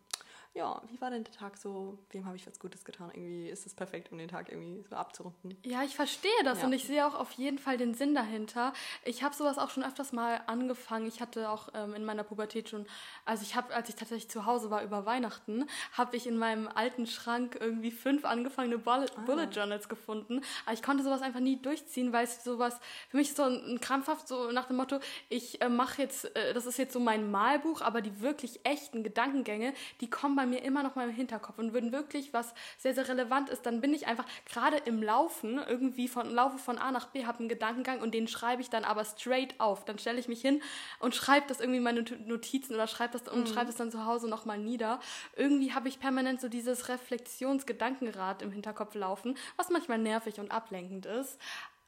ja, wie war denn der Tag so? Wem habe ich was Gutes getan? Irgendwie ist es perfekt, um den Tag irgendwie so abzurunden. Ja, ich verstehe das Ja. und ich sehe auch auf jeden Fall den Sinn dahinter. Ich habe sowas auch schon öfters mal angefangen. Ich hatte auch ähm, in meiner Pubertät schon, also ich habe, als ich tatsächlich zu Hause war über Weihnachten, habe ich in meinem alten Schrank irgendwie fünf angefangene Bullet, Ah. Bullet Journals gefunden. Aber ich konnte sowas einfach nie durchziehen, weil es sowas für mich so ein, ein krampfhaft so nach dem Motto, ich äh, mache jetzt, äh, das ist jetzt so mein Malbuch, aber die wirklich echten Gedankengänge, die kommen bei mir immer noch mal im Hinterkopf und würden wirklich was sehr, sehr relevant ist, dann bin ich einfach gerade im Laufen, irgendwie von Laufe von A nach B, habe einen Gedankengang und den schreibe ich dann aber straight auf. Dann stelle ich mich hin und schreibe das irgendwie in meine Not- Notizen oder schreibe das und schreibe es dann zu Hause nochmal nieder. Irgendwie habe ich permanent so dieses Reflexionsgedankenrad im Hinterkopf laufen, was manchmal nervig und ablenkend ist.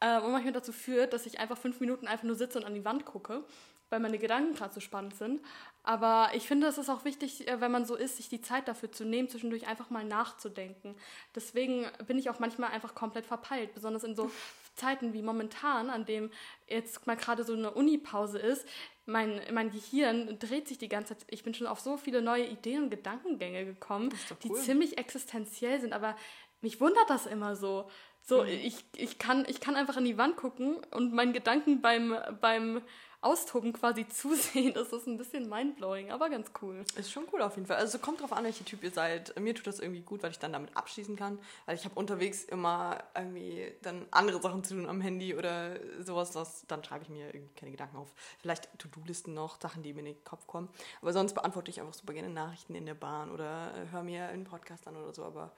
Äh, und manchmal dazu führt, dass ich einfach fünf Minuten einfach nur sitze und an die Wand gucke, weil meine Gedanken gerade so spannend sind. Aber ich finde, es ist auch wichtig, äh, wenn man so ist, sich die Zeit dafür zu nehmen, zwischendurch einfach mal nachzudenken. Deswegen bin ich auch manchmal einfach komplett verpeilt, besonders in so Zeiten wie momentan, an dem jetzt mal gerade so eine Uni-Pause ist. Mein, mein Gehirn dreht sich die ganze Zeit. Ich bin schon auf so viele neue Ideen und Gedankengänge gekommen, doch die cool. ziemlich existenziell sind. Aber mich wundert das immer so. So, Mhm. ich, ich, kann, ich kann einfach an die Wand gucken und meinen Gedanken beim, beim Austoben quasi *laughs* zusehen. Das ist ein bisschen mindblowing, aber ganz cool. Ist schon cool auf jeden Fall. Also kommt drauf an, welcher Typ ihr seid. Mir tut das irgendwie gut, weil ich dann damit abschließen kann. Weil ich habe unterwegs immer irgendwie dann andere Sachen zu tun am Handy oder sowas. Das, dann schreibe ich mir irgendwie keine Gedanken auf. Vielleicht To-Do-Listen noch, Sachen, die mir in den Kopf kommen. Aber sonst beantworte ich einfach super gerne Nachrichten in der Bahn oder äh, höre mir einen Podcast an oder so. Aber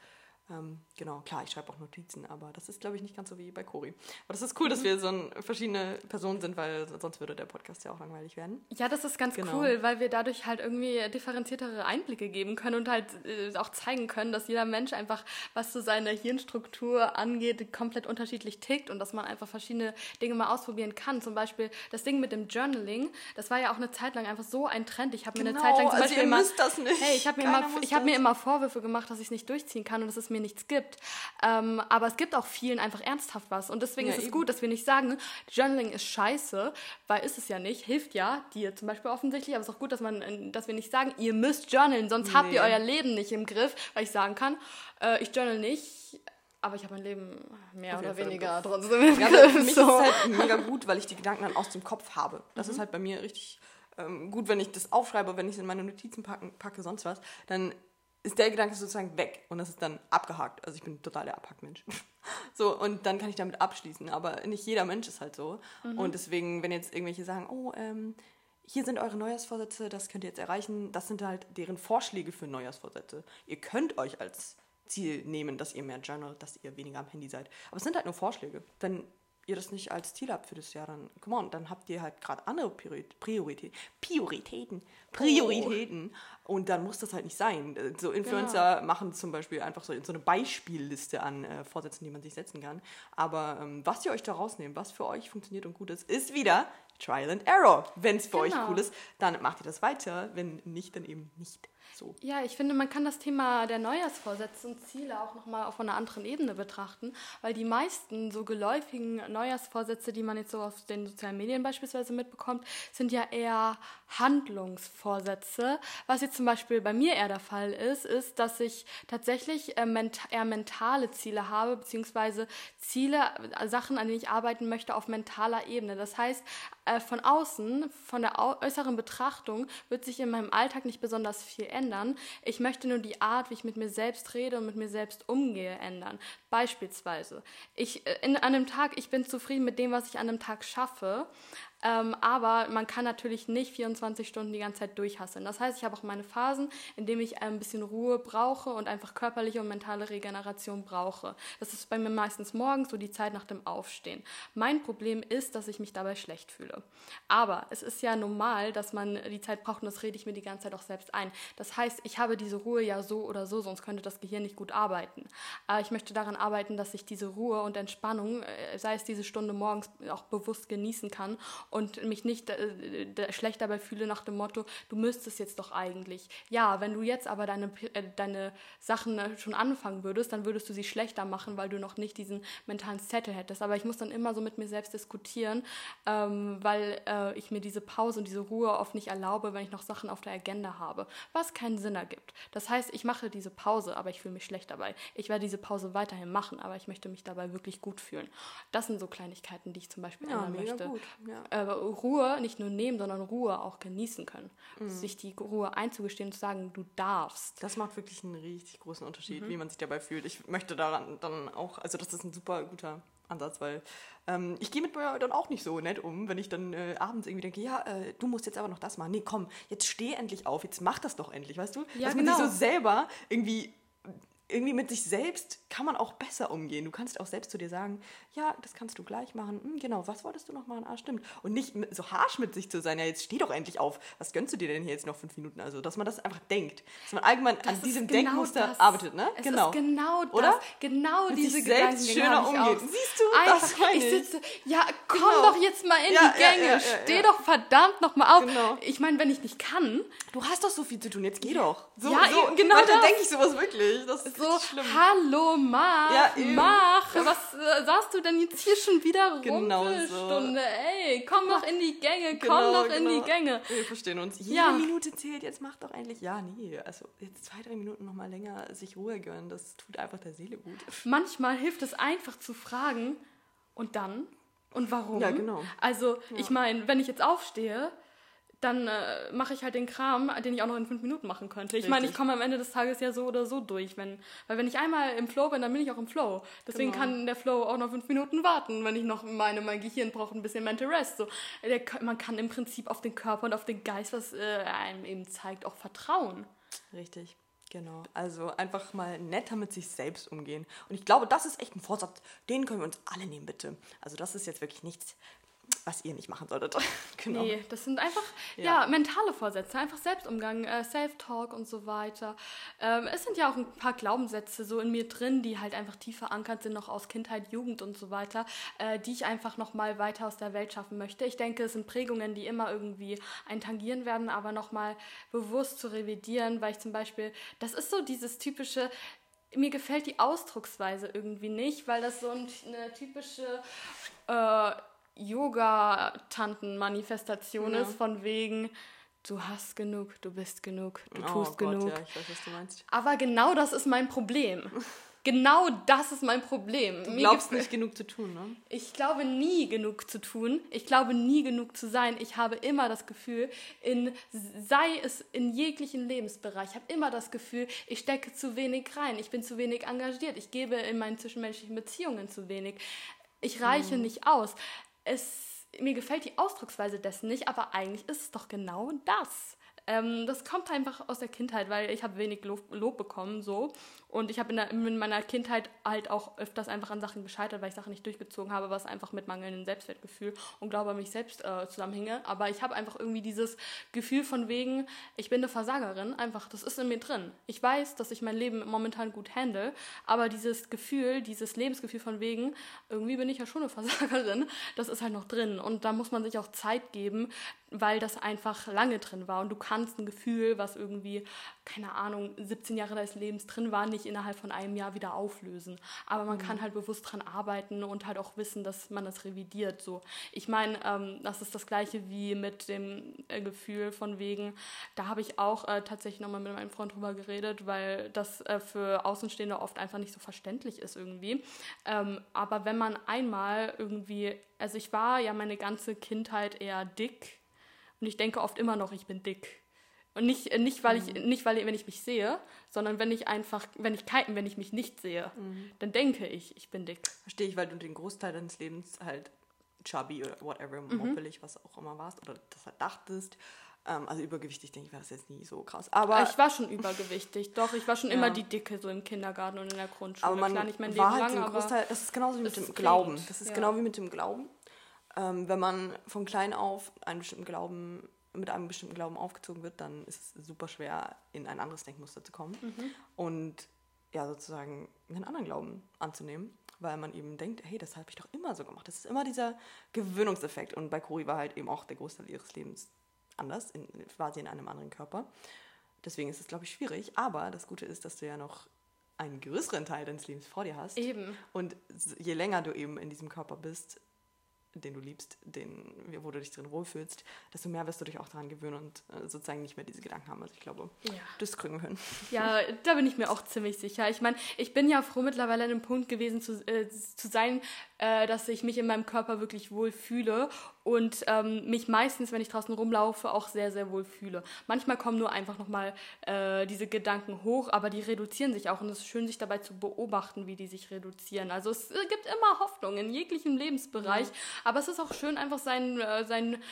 ähm, genau, klar, ich schreibe auch Notizen, aber das ist, glaube ich, nicht ganz so wie bei Cori. Aber das ist cool, dass wir so ein, verschiedene Personen sind, weil sonst würde der Podcast ja auch langweilig werden. Ja, das ist ganz Genau. cool, weil wir dadurch halt irgendwie differenziertere Einblicke geben können und halt äh, auch zeigen können, dass jeder Mensch einfach, was so seine Hirnstruktur angeht, komplett unterschiedlich tickt und dass man einfach verschiedene Dinge mal ausprobieren kann. Zum Beispiel das Ding mit dem Journaling, das war ja auch eine Zeit lang einfach so ein Trend. Ich habe mir eine Genau, Zeit lang zum also Beispiel ihr immer, müsst das nicht. hey, ich habe mir, immer, ich hab mir das. immer Vorwürfe gemacht, dass ich es nicht durchziehen kann und es ist mir mir nichts gibt. Ähm, aber es gibt auch vielen einfach ernsthaft was. Und deswegen Ja, ist es eben. gut, dass wir nicht sagen, Journaling ist scheiße, weil ist es ja nicht. Hilft ja dir zum Beispiel offensichtlich. Aber es ist auch gut, dass, man, äh, dass wir nicht sagen, ihr müsst journalen, sonst habt ihr Nee. euer Leben nicht im Griff. Weil ich sagen kann, äh, ich journal nicht, aber ich habe mein Leben mehr oder weniger trotzdem im Ja, Griff. für mich so. ist es halt mega gut, weil ich die Gedanken dann aus dem Kopf habe. Das Mhm. ist halt bei mir richtig ähm, gut, wenn ich das aufschreibe, wenn ich es in meine Notizen packen, packe, sonst was, dann ist der Gedanke sozusagen weg und das ist dann abgehakt. Also ich bin total der Abhackmensch. *laughs* So, und dann kann ich damit abschließen. Aber nicht jeder Mensch ist halt so. Mhm. Und deswegen, wenn jetzt irgendwelche sagen, oh, ähm, hier sind eure Neujahrsvorsätze, das könnt ihr jetzt erreichen, das sind halt deren Vorschläge für Neujahrsvorsätze. Ihr könnt euch als Ziel nehmen, dass ihr mehr journalt, dass ihr weniger am Handy seid. Aber es sind halt nur Vorschläge. Wenn ihr das nicht als Ziel habt für das Jahr, dann, come on, dann habt ihr halt gerade andere Priorität, Priorität, Prioritäten, Prioritäten. Und dann muss das halt nicht sein. So Influencer machen zum Beispiel einfach so, so eine Beispielliste an äh, Vorsätzen, die man sich setzen kann. Aber ähm, was ihr euch da rausnehmt, was für euch funktioniert und gut ist, ist wieder Trial and Error. Wenn es für euch Genau. cool ist, dann macht ihr das weiter. Wenn nicht, dann eben nicht so. Ja, ich finde, man kann das Thema der Neujahrsvorsätze und Ziele auch nochmal auf einer anderen Ebene betrachten, weil die meisten so geläufigen Neujahrsvorsätze, die man jetzt so auf den sozialen Medien beispielsweise mitbekommt, sind ja eher Handlungsvorsätze. Was jetzt zum Beispiel bei mir eher der Fall ist, ist, dass ich tatsächlich äh, eher mentale Ziele habe, beziehungsweise Ziele, äh, Sachen, an denen ich arbeiten möchte auf mentaler Ebene. Das heißt, äh, von außen, von der au äußeren Betrachtung, wird sich in meinem Alltag nicht besonders viel ändern. Ich möchte nur die Art, wie ich mit mir selbst rede und mit mir selbst umgehe, ändern. Beispielsweise, ich äh, in einem Tag, ich bin zufrieden mit dem, was ich an einem Tag schaffe. Ähm, aber man kann natürlich nicht 24 Stunden die ganze Zeit durchhasseln. Das heißt, ich habe auch meine Phasen, in denen ich ein bisschen Ruhe brauche und einfach körperliche und mentale Regeneration brauche. Das ist bei mir meistens morgens so die Zeit nach dem Aufstehen. Mein Problem ist, dass ich mich dabei schlecht fühle. Aber es ist ja normal, dass man die Zeit braucht und das rede ich mir die ganze Zeit auch selbst ein. Das heißt, ich habe diese Ruhe ja so oder so, sonst könnte das Gehirn nicht gut arbeiten. Äh, ich möchte daran arbeiten, dass ich diese Ruhe und Entspannung, äh, sei es diese Stunde morgens, auch bewusst genießen kann und mich nicht äh, schlecht dabei fühle nach dem Motto, du müsstest jetzt doch eigentlich. Ja, wenn du jetzt aber deine, äh, deine Sachen äh, schon anfangen würdest, dann würdest du sie schlechter machen, weil du noch nicht diesen mentalen Zettel hättest. Aber ich muss dann immer so mit mir selbst diskutieren, ähm, weil äh, ich mir diese Pause und diese Ruhe oft nicht erlaube, wenn ich noch Sachen auf der Agenda habe, was keinen Sinn ergibt. Das heißt, ich mache diese Pause, aber ich fühle mich schlecht dabei. Ich werde diese Pause weiterhin machen, aber ich möchte mich dabei wirklich gut fühlen. Das sind so Kleinigkeiten, die ich zum Beispiel Ja, ändern möchte. gut, ja. Äh, Ruhe nicht nur nehmen, sondern Ruhe auch genießen können. Mhm. Sich die Ruhe einzugestehen und zu sagen, du darfst. Das macht wirklich einen richtig großen Unterschied, Mhm. wie man sich dabei fühlt. Ich möchte daran dann auch, also das ist ein super guter Ansatz, weil ähm, ich gehe mit mir dann auch nicht so nett um, wenn ich dann äh, abends irgendwie denke, ja, äh, du musst jetzt aber noch das machen. Nee, komm, jetzt steh endlich auf, jetzt mach das doch endlich, weißt du? Ja, Dass man genau. sich so selber irgendwie irgendwie mit sich selbst kann man auch besser umgehen. Du kannst auch selbst zu dir sagen, ja, das kannst du gleich machen. Hm, genau, was wolltest du noch machen? Ah, stimmt. Und nicht so harsh mit sich zu sein, ja, jetzt steh doch endlich auf. Was gönnst du dir denn hier jetzt noch fünf Minuten? Also, dass man das einfach denkt. Dass man allgemein Das an diesem genau Denkmuster das. arbeitet, ne? Es genau. ist genau das. Oder? Genau Mit diese sich selbst schöner auch. Siehst du, das Einfach, meine ich ich. sitze, ja, komm Genau. doch jetzt mal in Ja, die Gänge. ja, ja, Steh doch verdammt noch mal auf. Genau. Ich meine, wenn ich nicht kann, Du hast doch so viel zu tun, jetzt geh doch. So, Ja, so, eben, genau das. denke ich sowas wirklich. Das ist so, schlimm. hallo, mach, Ja, eben. mach. Was äh, sagst du denn jetzt hier schon wieder rum Genau eine so. Stunde? Ey, komm doch in die Gänge, komm Genau, doch in die genau. Gänge. Wir verstehen uns. Jede Ja. Minute zählt, jetzt mach doch endlich. Ja, nee, also jetzt zwei, drei Minuten noch mal länger sich Ruhe gönnen, das tut einfach der Seele gut. Manchmal hilft es einfach zu fragen und dann und warum. Ja, genau. Also ich meine, wenn ich jetzt aufstehe, dann äh, mache ich halt den Kram, den ich auch noch in fünf Minuten machen könnte. Ich meine, ich komme am Ende des Tages ja so oder so durch, wenn, weil wenn ich einmal im Flow bin, dann bin ich auch im Flow. Deswegen Genau. kann der Flow auch noch fünf Minuten warten, wenn ich noch meine, mein Gehirn braucht ein bisschen Mental Rest. So, der, man kann im Prinzip auf den Körper und auf den Geist, was äh, einem eben zeigt, auch vertrauen. Richtig, genau. Also einfach mal netter mit sich selbst umgehen. Und ich glaube, das ist echt ein Vorsatz, den können wir uns alle nehmen, bitte. Also das ist jetzt wirklich nichts, was ihr nicht machen solltet. *laughs* genau. Nee, das sind einfach ja. Ja. mentale Vorsätze, einfach Selbstumgang, äh, Self-Talk und so weiter. Ähm, es sind ja auch ein paar Glaubenssätze so in mir drin, die halt einfach tief verankert sind, noch aus Kindheit, Jugend und so weiter, äh, die ich einfach noch mal weiter aus der Welt schaffen möchte. Ich denke, es sind Prägungen, die immer irgendwie einen tangieren werden, aber noch mal bewusst zu revidieren, weil ich zum Beispiel, das ist so dieses typische, mir gefällt die Ausdrucksweise irgendwie nicht, weil das so ein, eine typische äh, Yoga-Tanten-Manifestation Ja. ist, von wegen, du hast genug, du bist genug, du Oh tust Gott, genug. ja, ich weiß, was du meinst. Aber genau das ist mein Problem. Genau das ist mein Problem. Du Mir glaubst nicht genug zu tun, ne? ich glaube nie genug zu tun. Ich glaube nie genug zu sein. Ich habe immer das Gefühl, in, sei es in jeglichen Lebensbereich, ich habe immer das Gefühl, ich stecke zu wenig rein. Ich bin zu wenig engagiert. Ich gebe in meinen zwischenmenschlichen Beziehungen zu wenig. Ich reiche nicht aus. Es, mir gefällt die Ausdrucksweise dessen nicht, aber eigentlich ist es doch genau das. Ähm, das kommt einfach aus der Kindheit, weil ich habe wenig Lob, Lob bekommen so und ich habe in, in meiner Kindheit halt auch öfters einfach an Sachen gescheitert, weil ich Sachen nicht durchgezogen habe, was einfach mit mangelndem Selbstwertgefühl und Glaube an mich selbst äh, zusammenhinge. Aber ich habe einfach irgendwie dieses Gefühl von wegen, ich bin eine Versagerin, einfach, das ist in mir drin. Ich weiß, dass ich mein Leben momentan gut handle, aber dieses Gefühl, dieses Lebensgefühl von wegen, irgendwie bin ich ja schon eine *laughs* Versagerin, das ist halt noch drin und da muss man sich auch Zeit geben, weil das einfach lange drin war und du kannst ein Gefühl, was irgendwie, keine Ahnung, 17 Jahre deines Lebens drin war, nicht innerhalb von einem Jahr wieder auflösen. Aber man kann halt bewusst dran arbeiten und halt auch wissen, dass man das revidiert. So, ich meine, ähm, das ist das gleiche wie mit dem äh, Gefühl von wegen, da habe ich auch äh, tatsächlich nochmal mit meinem Freund drüber geredet, weil das äh, für Außenstehende oft einfach nicht so verständlich ist irgendwie. Ähm, aber wenn man einmal irgendwie, also ich war ja meine ganze Kindheit eher dick und ich denke oft immer noch, ich bin dick. Und nicht, äh, nicht weil ich, nicht weil ich, wenn ich mich sehe, sondern wenn ich einfach, wenn ich kein, wenn ich mich nicht sehe, dann denke ich, ich bin dick. Verstehe ich, weil du den Großteil deines Lebens halt chubby oder whatever, Mhm. moppelig, was auch immer warst oder das halt dachtest. Ähm, also übergewichtig, denke ich, war das jetzt nie so krass. Aber, ich war schon übergewichtig, doch, ich war schon Ja. immer die Dicke, so im Kindergarten und in der Grundschule. aber man Klar, nicht mein war Leben halt lang, Großteil, das ist genauso wie mit dem Glauben. Das ist ja. genau wie mit dem Glauben. Ähm, wenn man von klein auf einen bestimmten Glauben, mit einem bestimmten Glauben aufgezogen wird, dann ist es super schwer, in ein anderes Denkmuster zu kommen Mhm. und ja, sozusagen einen anderen Glauben anzunehmen, weil man eben denkt, hey, das habe ich doch immer so gemacht. Das ist immer dieser Gewöhnungseffekt. Und bei Cori war halt eben auch der Großteil ihres Lebens anders, in, war sie in einem anderen Körper. Deswegen ist es, glaube ich, schwierig. Aber das Gute ist, dass du ja noch einen größeren Teil deines Lebens vor dir hast. eben. Und je länger du eben in diesem Körper bist, den du liebst, den, wo du dich drin wohlfühlst, desto mehr wirst du dich auch daran gewöhnen und äh, sozusagen nicht mehr diese Gedanken haben. Also ich glaube, Ja. das kriegen wir hin. Ja, da bin ich mir auch ziemlich sicher. Ich meine, ich bin ja froh mittlerweile an dem Punkt gewesen zu, äh, zu sein, äh, dass ich mich in meinem Körper wirklich wohl fühle und ähm, mich meistens, wenn ich draußen rumlaufe, auch sehr, sehr wohl fühle. Manchmal kommen nur einfach nochmal äh, diese Gedanken hoch, aber die reduzieren sich auch und es ist schön, sich dabei zu beobachten, wie die sich reduzieren. Also es äh, gibt immer Hoffnung in jeglichem Lebensbereich, aber es ist auch schön, einfach seinen, äh, seinen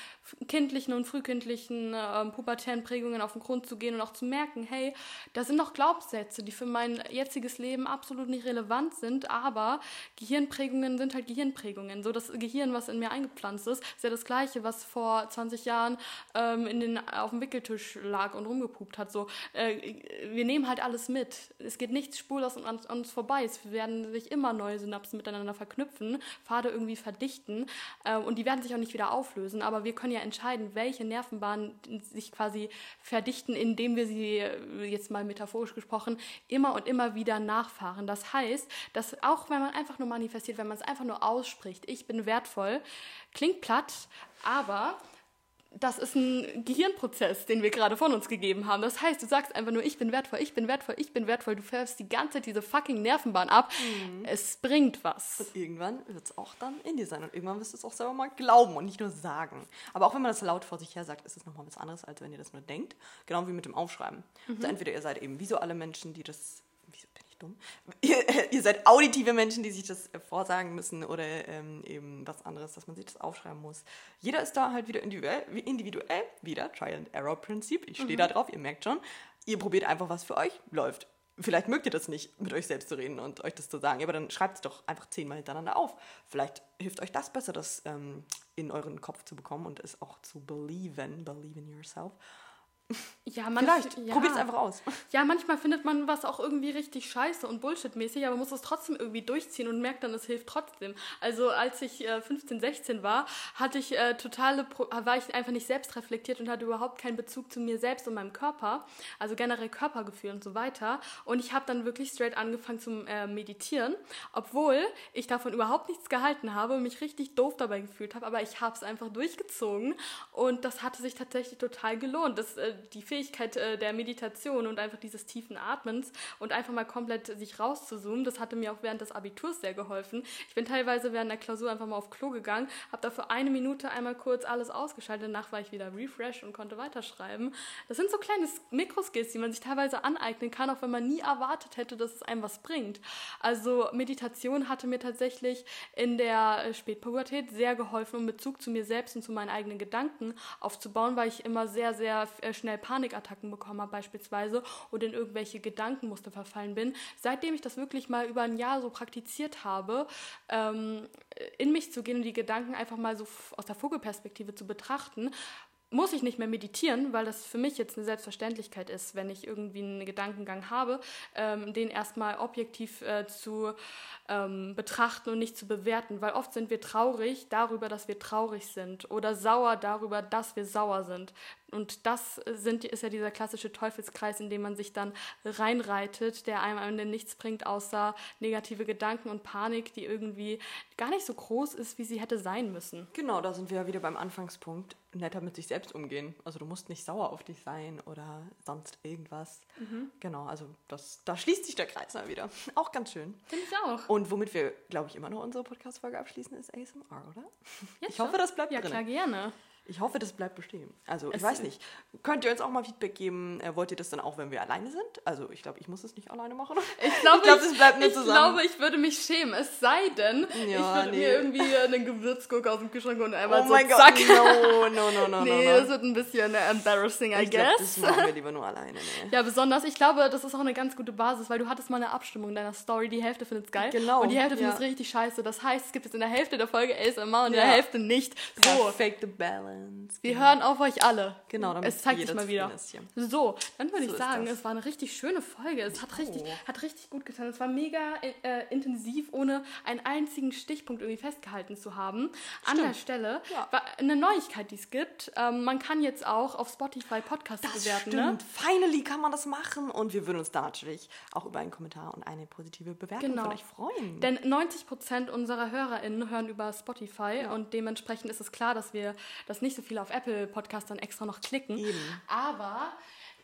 kindlichen und frühkindlichen äh, pubertären Prägungen auf den Grund zu gehen und auch zu merken, hey, da sind noch Glaubenssätze, die für mein jetziges Leben absolut nicht relevant sind, aber Gehirnprägungen sind halt Gehirnprägungen. So das Gehirn, was in mir eingepflanzt ist, ist ja das gleiche, was vor 20 Jahren ähm, in den, auf dem Wickeltisch lag und rumgepupt hat. So, äh, wir nehmen halt alles mit. Es geht nichts spurlos an, uns vorbei. Es werden sich immer neue Synapsen miteinander verknüpfen, Pfade irgendwie verdichten und die werden sich auch nicht wieder auflösen. Aber wir können ja entscheiden, welche Nervenbahnen sich quasi verdichten, indem wir sie, äh, jetzt mal metaphorisch gesprochen, immer und immer wieder nachfahren. Das heißt, dass auch wenn man einfach nur manifestiert, wenn man es einfach nur ausspricht, ich bin wertvoll, klingt platt, aber das ist ein Gehirnprozess, den wir gerade von uns gegeben haben. Das heißt, du sagst einfach nur, ich bin wertvoll, ich bin wertvoll, ich bin wertvoll. Du fährst die ganze Zeit diese fucking Nervenbahn ab. Es bringt was. Und irgendwann wird es auch dann in dir sein und irgendwann wirst du es auch selber mal glauben und nicht nur sagen. Aber auch wenn man das laut vor sich her sagt, ist es nochmal was anderes, als wenn ihr das nur denkt. Genau wie mit dem Aufschreiben. Also entweder ihr seid eben visuelle Menschen, die das. Dumm? Ihr, *laughs* ihr seid auditive Menschen, die sich das äh, vorsagen müssen oder ähm, eben was anderes, dass man sich das aufschreiben muss. Jeder ist da halt wieder individuell, individuell wieder, Trial-and-Error-Prinzip. Ich stehe da drauf, ihr merkt schon. Ihr probiert einfach, was für euch läuft. Vielleicht mögt ihr das nicht, mit euch selbst zu reden und euch das zu sagen, aber dann schreibt es doch einfach zehnmal hintereinander auf. Vielleicht hilft euch das besser, das ähm, in euren Kopf zu bekommen und es auch zu belieben, believe in yourself. Ja, manch, Vielleicht. ja. Probiert's einfach aus. *laughs* Ja, manchmal findet man was auch irgendwie richtig scheiße und bullshitmäßig, aber muss es trotzdem irgendwie durchziehen und merkt dann, es hilft trotzdem. Also als ich äh, 15, 16 war, hatte ich äh, totale, Pro war ich einfach nicht selbst reflektiert und hatte überhaupt keinen Bezug zu mir selbst und meinem Körper, also generell Körpergefühl und so weiter. Und ich habe dann wirklich straight angefangen zum äh, Meditieren, obwohl ich davon überhaupt nichts gehalten habe und mich richtig doof dabei gefühlt habe, aber ich habe es einfach durchgezogen und das hatte sich tatsächlich total gelohnt. Das, äh, die Fähigkeit äh, der Meditation und einfach dieses tiefen Atmens und einfach mal komplett sich rauszuzoomen, das hatte mir auch während des Abiturs sehr geholfen. Ich bin teilweise während der Klausur einfach mal auf Klo gegangen, habe dafür eine Minute einmal kurz alles ausgeschaltet, danach war ich wieder refreshed und konnte weiterschreiben. Das sind so kleine Mikroskills, die man sich teilweise aneignen kann, auch wenn man nie erwartet hätte, dass es einem was bringt. Also Meditation hatte mir tatsächlich in der äh, Spätpubertät sehr geholfen, um Bezug zu mir selbst und zu meinen eigenen Gedanken aufzubauen, weil ich immer sehr, sehr äh, schnell Panikattacken bekommen habe beispielsweise oder in irgendwelche Gedankenmuster verfallen bin. Seitdem ich das wirklich mal über ein Jahr so praktiziert habe, ähm, in mich zu gehen und die Gedanken einfach mal so aus der Vogelperspektive zu betrachten, muss ich nicht mehr meditieren, weil das für mich jetzt eine Selbstverständlichkeit ist, wenn ich irgendwie einen Gedankengang habe, ähm, den erstmal objektiv äh, zu ähm, betrachten und nicht zu bewerten, weil oft sind wir traurig darüber, dass wir traurig sind oder sauer darüber, dass wir sauer sind. Und das sind, ist ja dieser klassische Teufelskreis, in dem man sich dann reinreitet, der einem am Ende nichts bringt, außer negative Gedanken und Panik, die irgendwie gar nicht so groß ist, wie sie hätte sein müssen. Genau, da sind wir ja wieder beim Anfangspunkt. Netter mit sich selbst umgehen. Also du musst nicht sauer auf dich sein oder sonst irgendwas. Genau, also das, da schließt sich der Kreis mal wieder. *laughs* Auch ganz schön. Finde ich auch. Und womit wir, glaube ich, immer noch unsere Podcast-Folge abschließen, ist ASMR, oder? Ja, ich hoffe, das bleibt Ja, drin. klar, gerne. Ich hoffe, das bleibt bestehen. Also, ich Es- weiß nicht. Könnt ihr uns auch mal Feedback geben? Äh, wollt ihr das dann auch, wenn wir alleine sind? Also, ich glaube, ich muss es nicht alleine machen. Ich *laughs* glaube, glaub, das bleibt nur ich zusammen. glaube, ich würde mich schämen. Es sei denn, ich Ja, würde nee. mir irgendwie einen Gewürzgurke aus dem Kühlschrank und einmal oh so mein Gott, zack. no, no, no, no, *laughs* nee, no, das no. wird ein bisschen äh, embarrassing, I Ich glaube, das guess. machen wir lieber nur alleine. Nee. Ja, besonders, ich glaube, das ist auch eine ganz gute Basis, weil du hattest mal eine Abstimmung in deiner Story, die Hälfte findet es geil Genau, und die Hälfte ja. findet es richtig scheiße. Das heißt, es gibt jetzt in der Hälfte der Folge ASMR und in Ja. der Hälfte nicht. So, Perfekte Balance. Wir hören auf euch alle. Genau, damit es zeigt sich mal wieder. So, dann würde So ich sagen, es war eine richtig schöne Folge. Es hat richtig, auch. hat richtig gut getan. Es war mega äh, intensiv, ohne einen einzigen Stichpunkt irgendwie festgehalten zu haben. An der Stelle Ja. war eine Neuigkeit, die es gibt. Ähm, man kann jetzt auch auf Spotify Podcasts Das bewerten. stimmt. Ne? Finally kann man das machen. Und wir würden uns da natürlich auch über einen Kommentar und eine positive Bewertung Genau. von euch freuen. Denn 90% unserer HörerInnen hören über Spotify und dementsprechend ist es klar, dass wir das nicht so viele auf Apple Podcast dann extra noch klicken. Eben. Aber,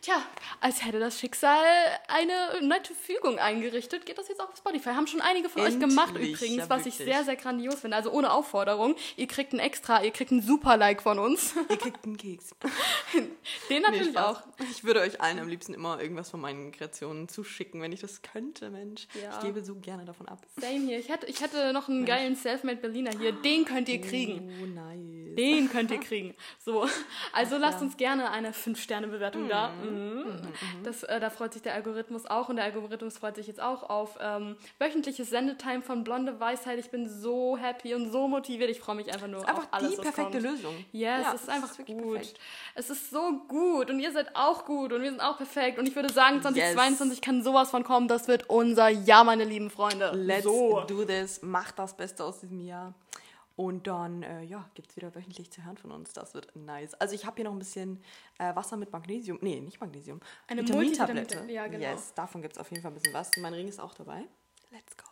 tja, als hätte das Schicksal eine nette Fügung eingerichtet, geht das jetzt auch auf Spotify. Haben schon einige von euch gemacht Endlich, übrigens, ja, was ich sehr, sehr grandios finde. Also ohne Aufforderung. Ihr kriegt ein extra, ihr kriegt ein super Like von uns. Ihr kriegt einen Keks. *laughs* Den Nee, natürlich Spaß. auch. Ich würde euch allen am liebsten immer irgendwas von meinen Kreationen zuschicken, wenn ich das könnte, Mensch. Ja. Ich gebe so gerne davon ab. Same hier. Ich hätte, ich hätte noch einen geilen Selfmade Berliner hier. Den könnt ihr kriegen. Oh, nice. Den könnt ihr kriegen. So, also lasst uns gerne eine 5-Sterne-Bewertung da. Mhm. Das, äh, da freut sich der Algorithmus auch und der Algorithmus freut sich jetzt auch auf ähm, wöchentliches Sendetime von Blonde Weisheit. Ich bin so happy und so motiviert. Ich freue mich einfach nur Einfach auf alles, die perfekte. Lösung. Yes, Ja, es ist einfach ist wirklich gut. perfekt. Es ist so gut und ihr seid auch gut und wir sind auch perfekt und ich würde sagen, 2022 kann sowas von kommen. Das wird unser Jahr, meine lieben Freunde. Let's so. do this. Macht das Beste aus diesem Jahr. Und dann, äh, ja, gibt es wieder wöchentlich zu hören von uns. Das wird nice. Also ich habe hier noch ein bisschen äh, Wasser mit Magnesium. Nee, nicht Magnesium. Eine Vitamintablette. Multivitamin- ja, genau. Yes, davon gibt es auf jeden Fall ein bisschen was. Mein Ring ist auch dabei. Let's go.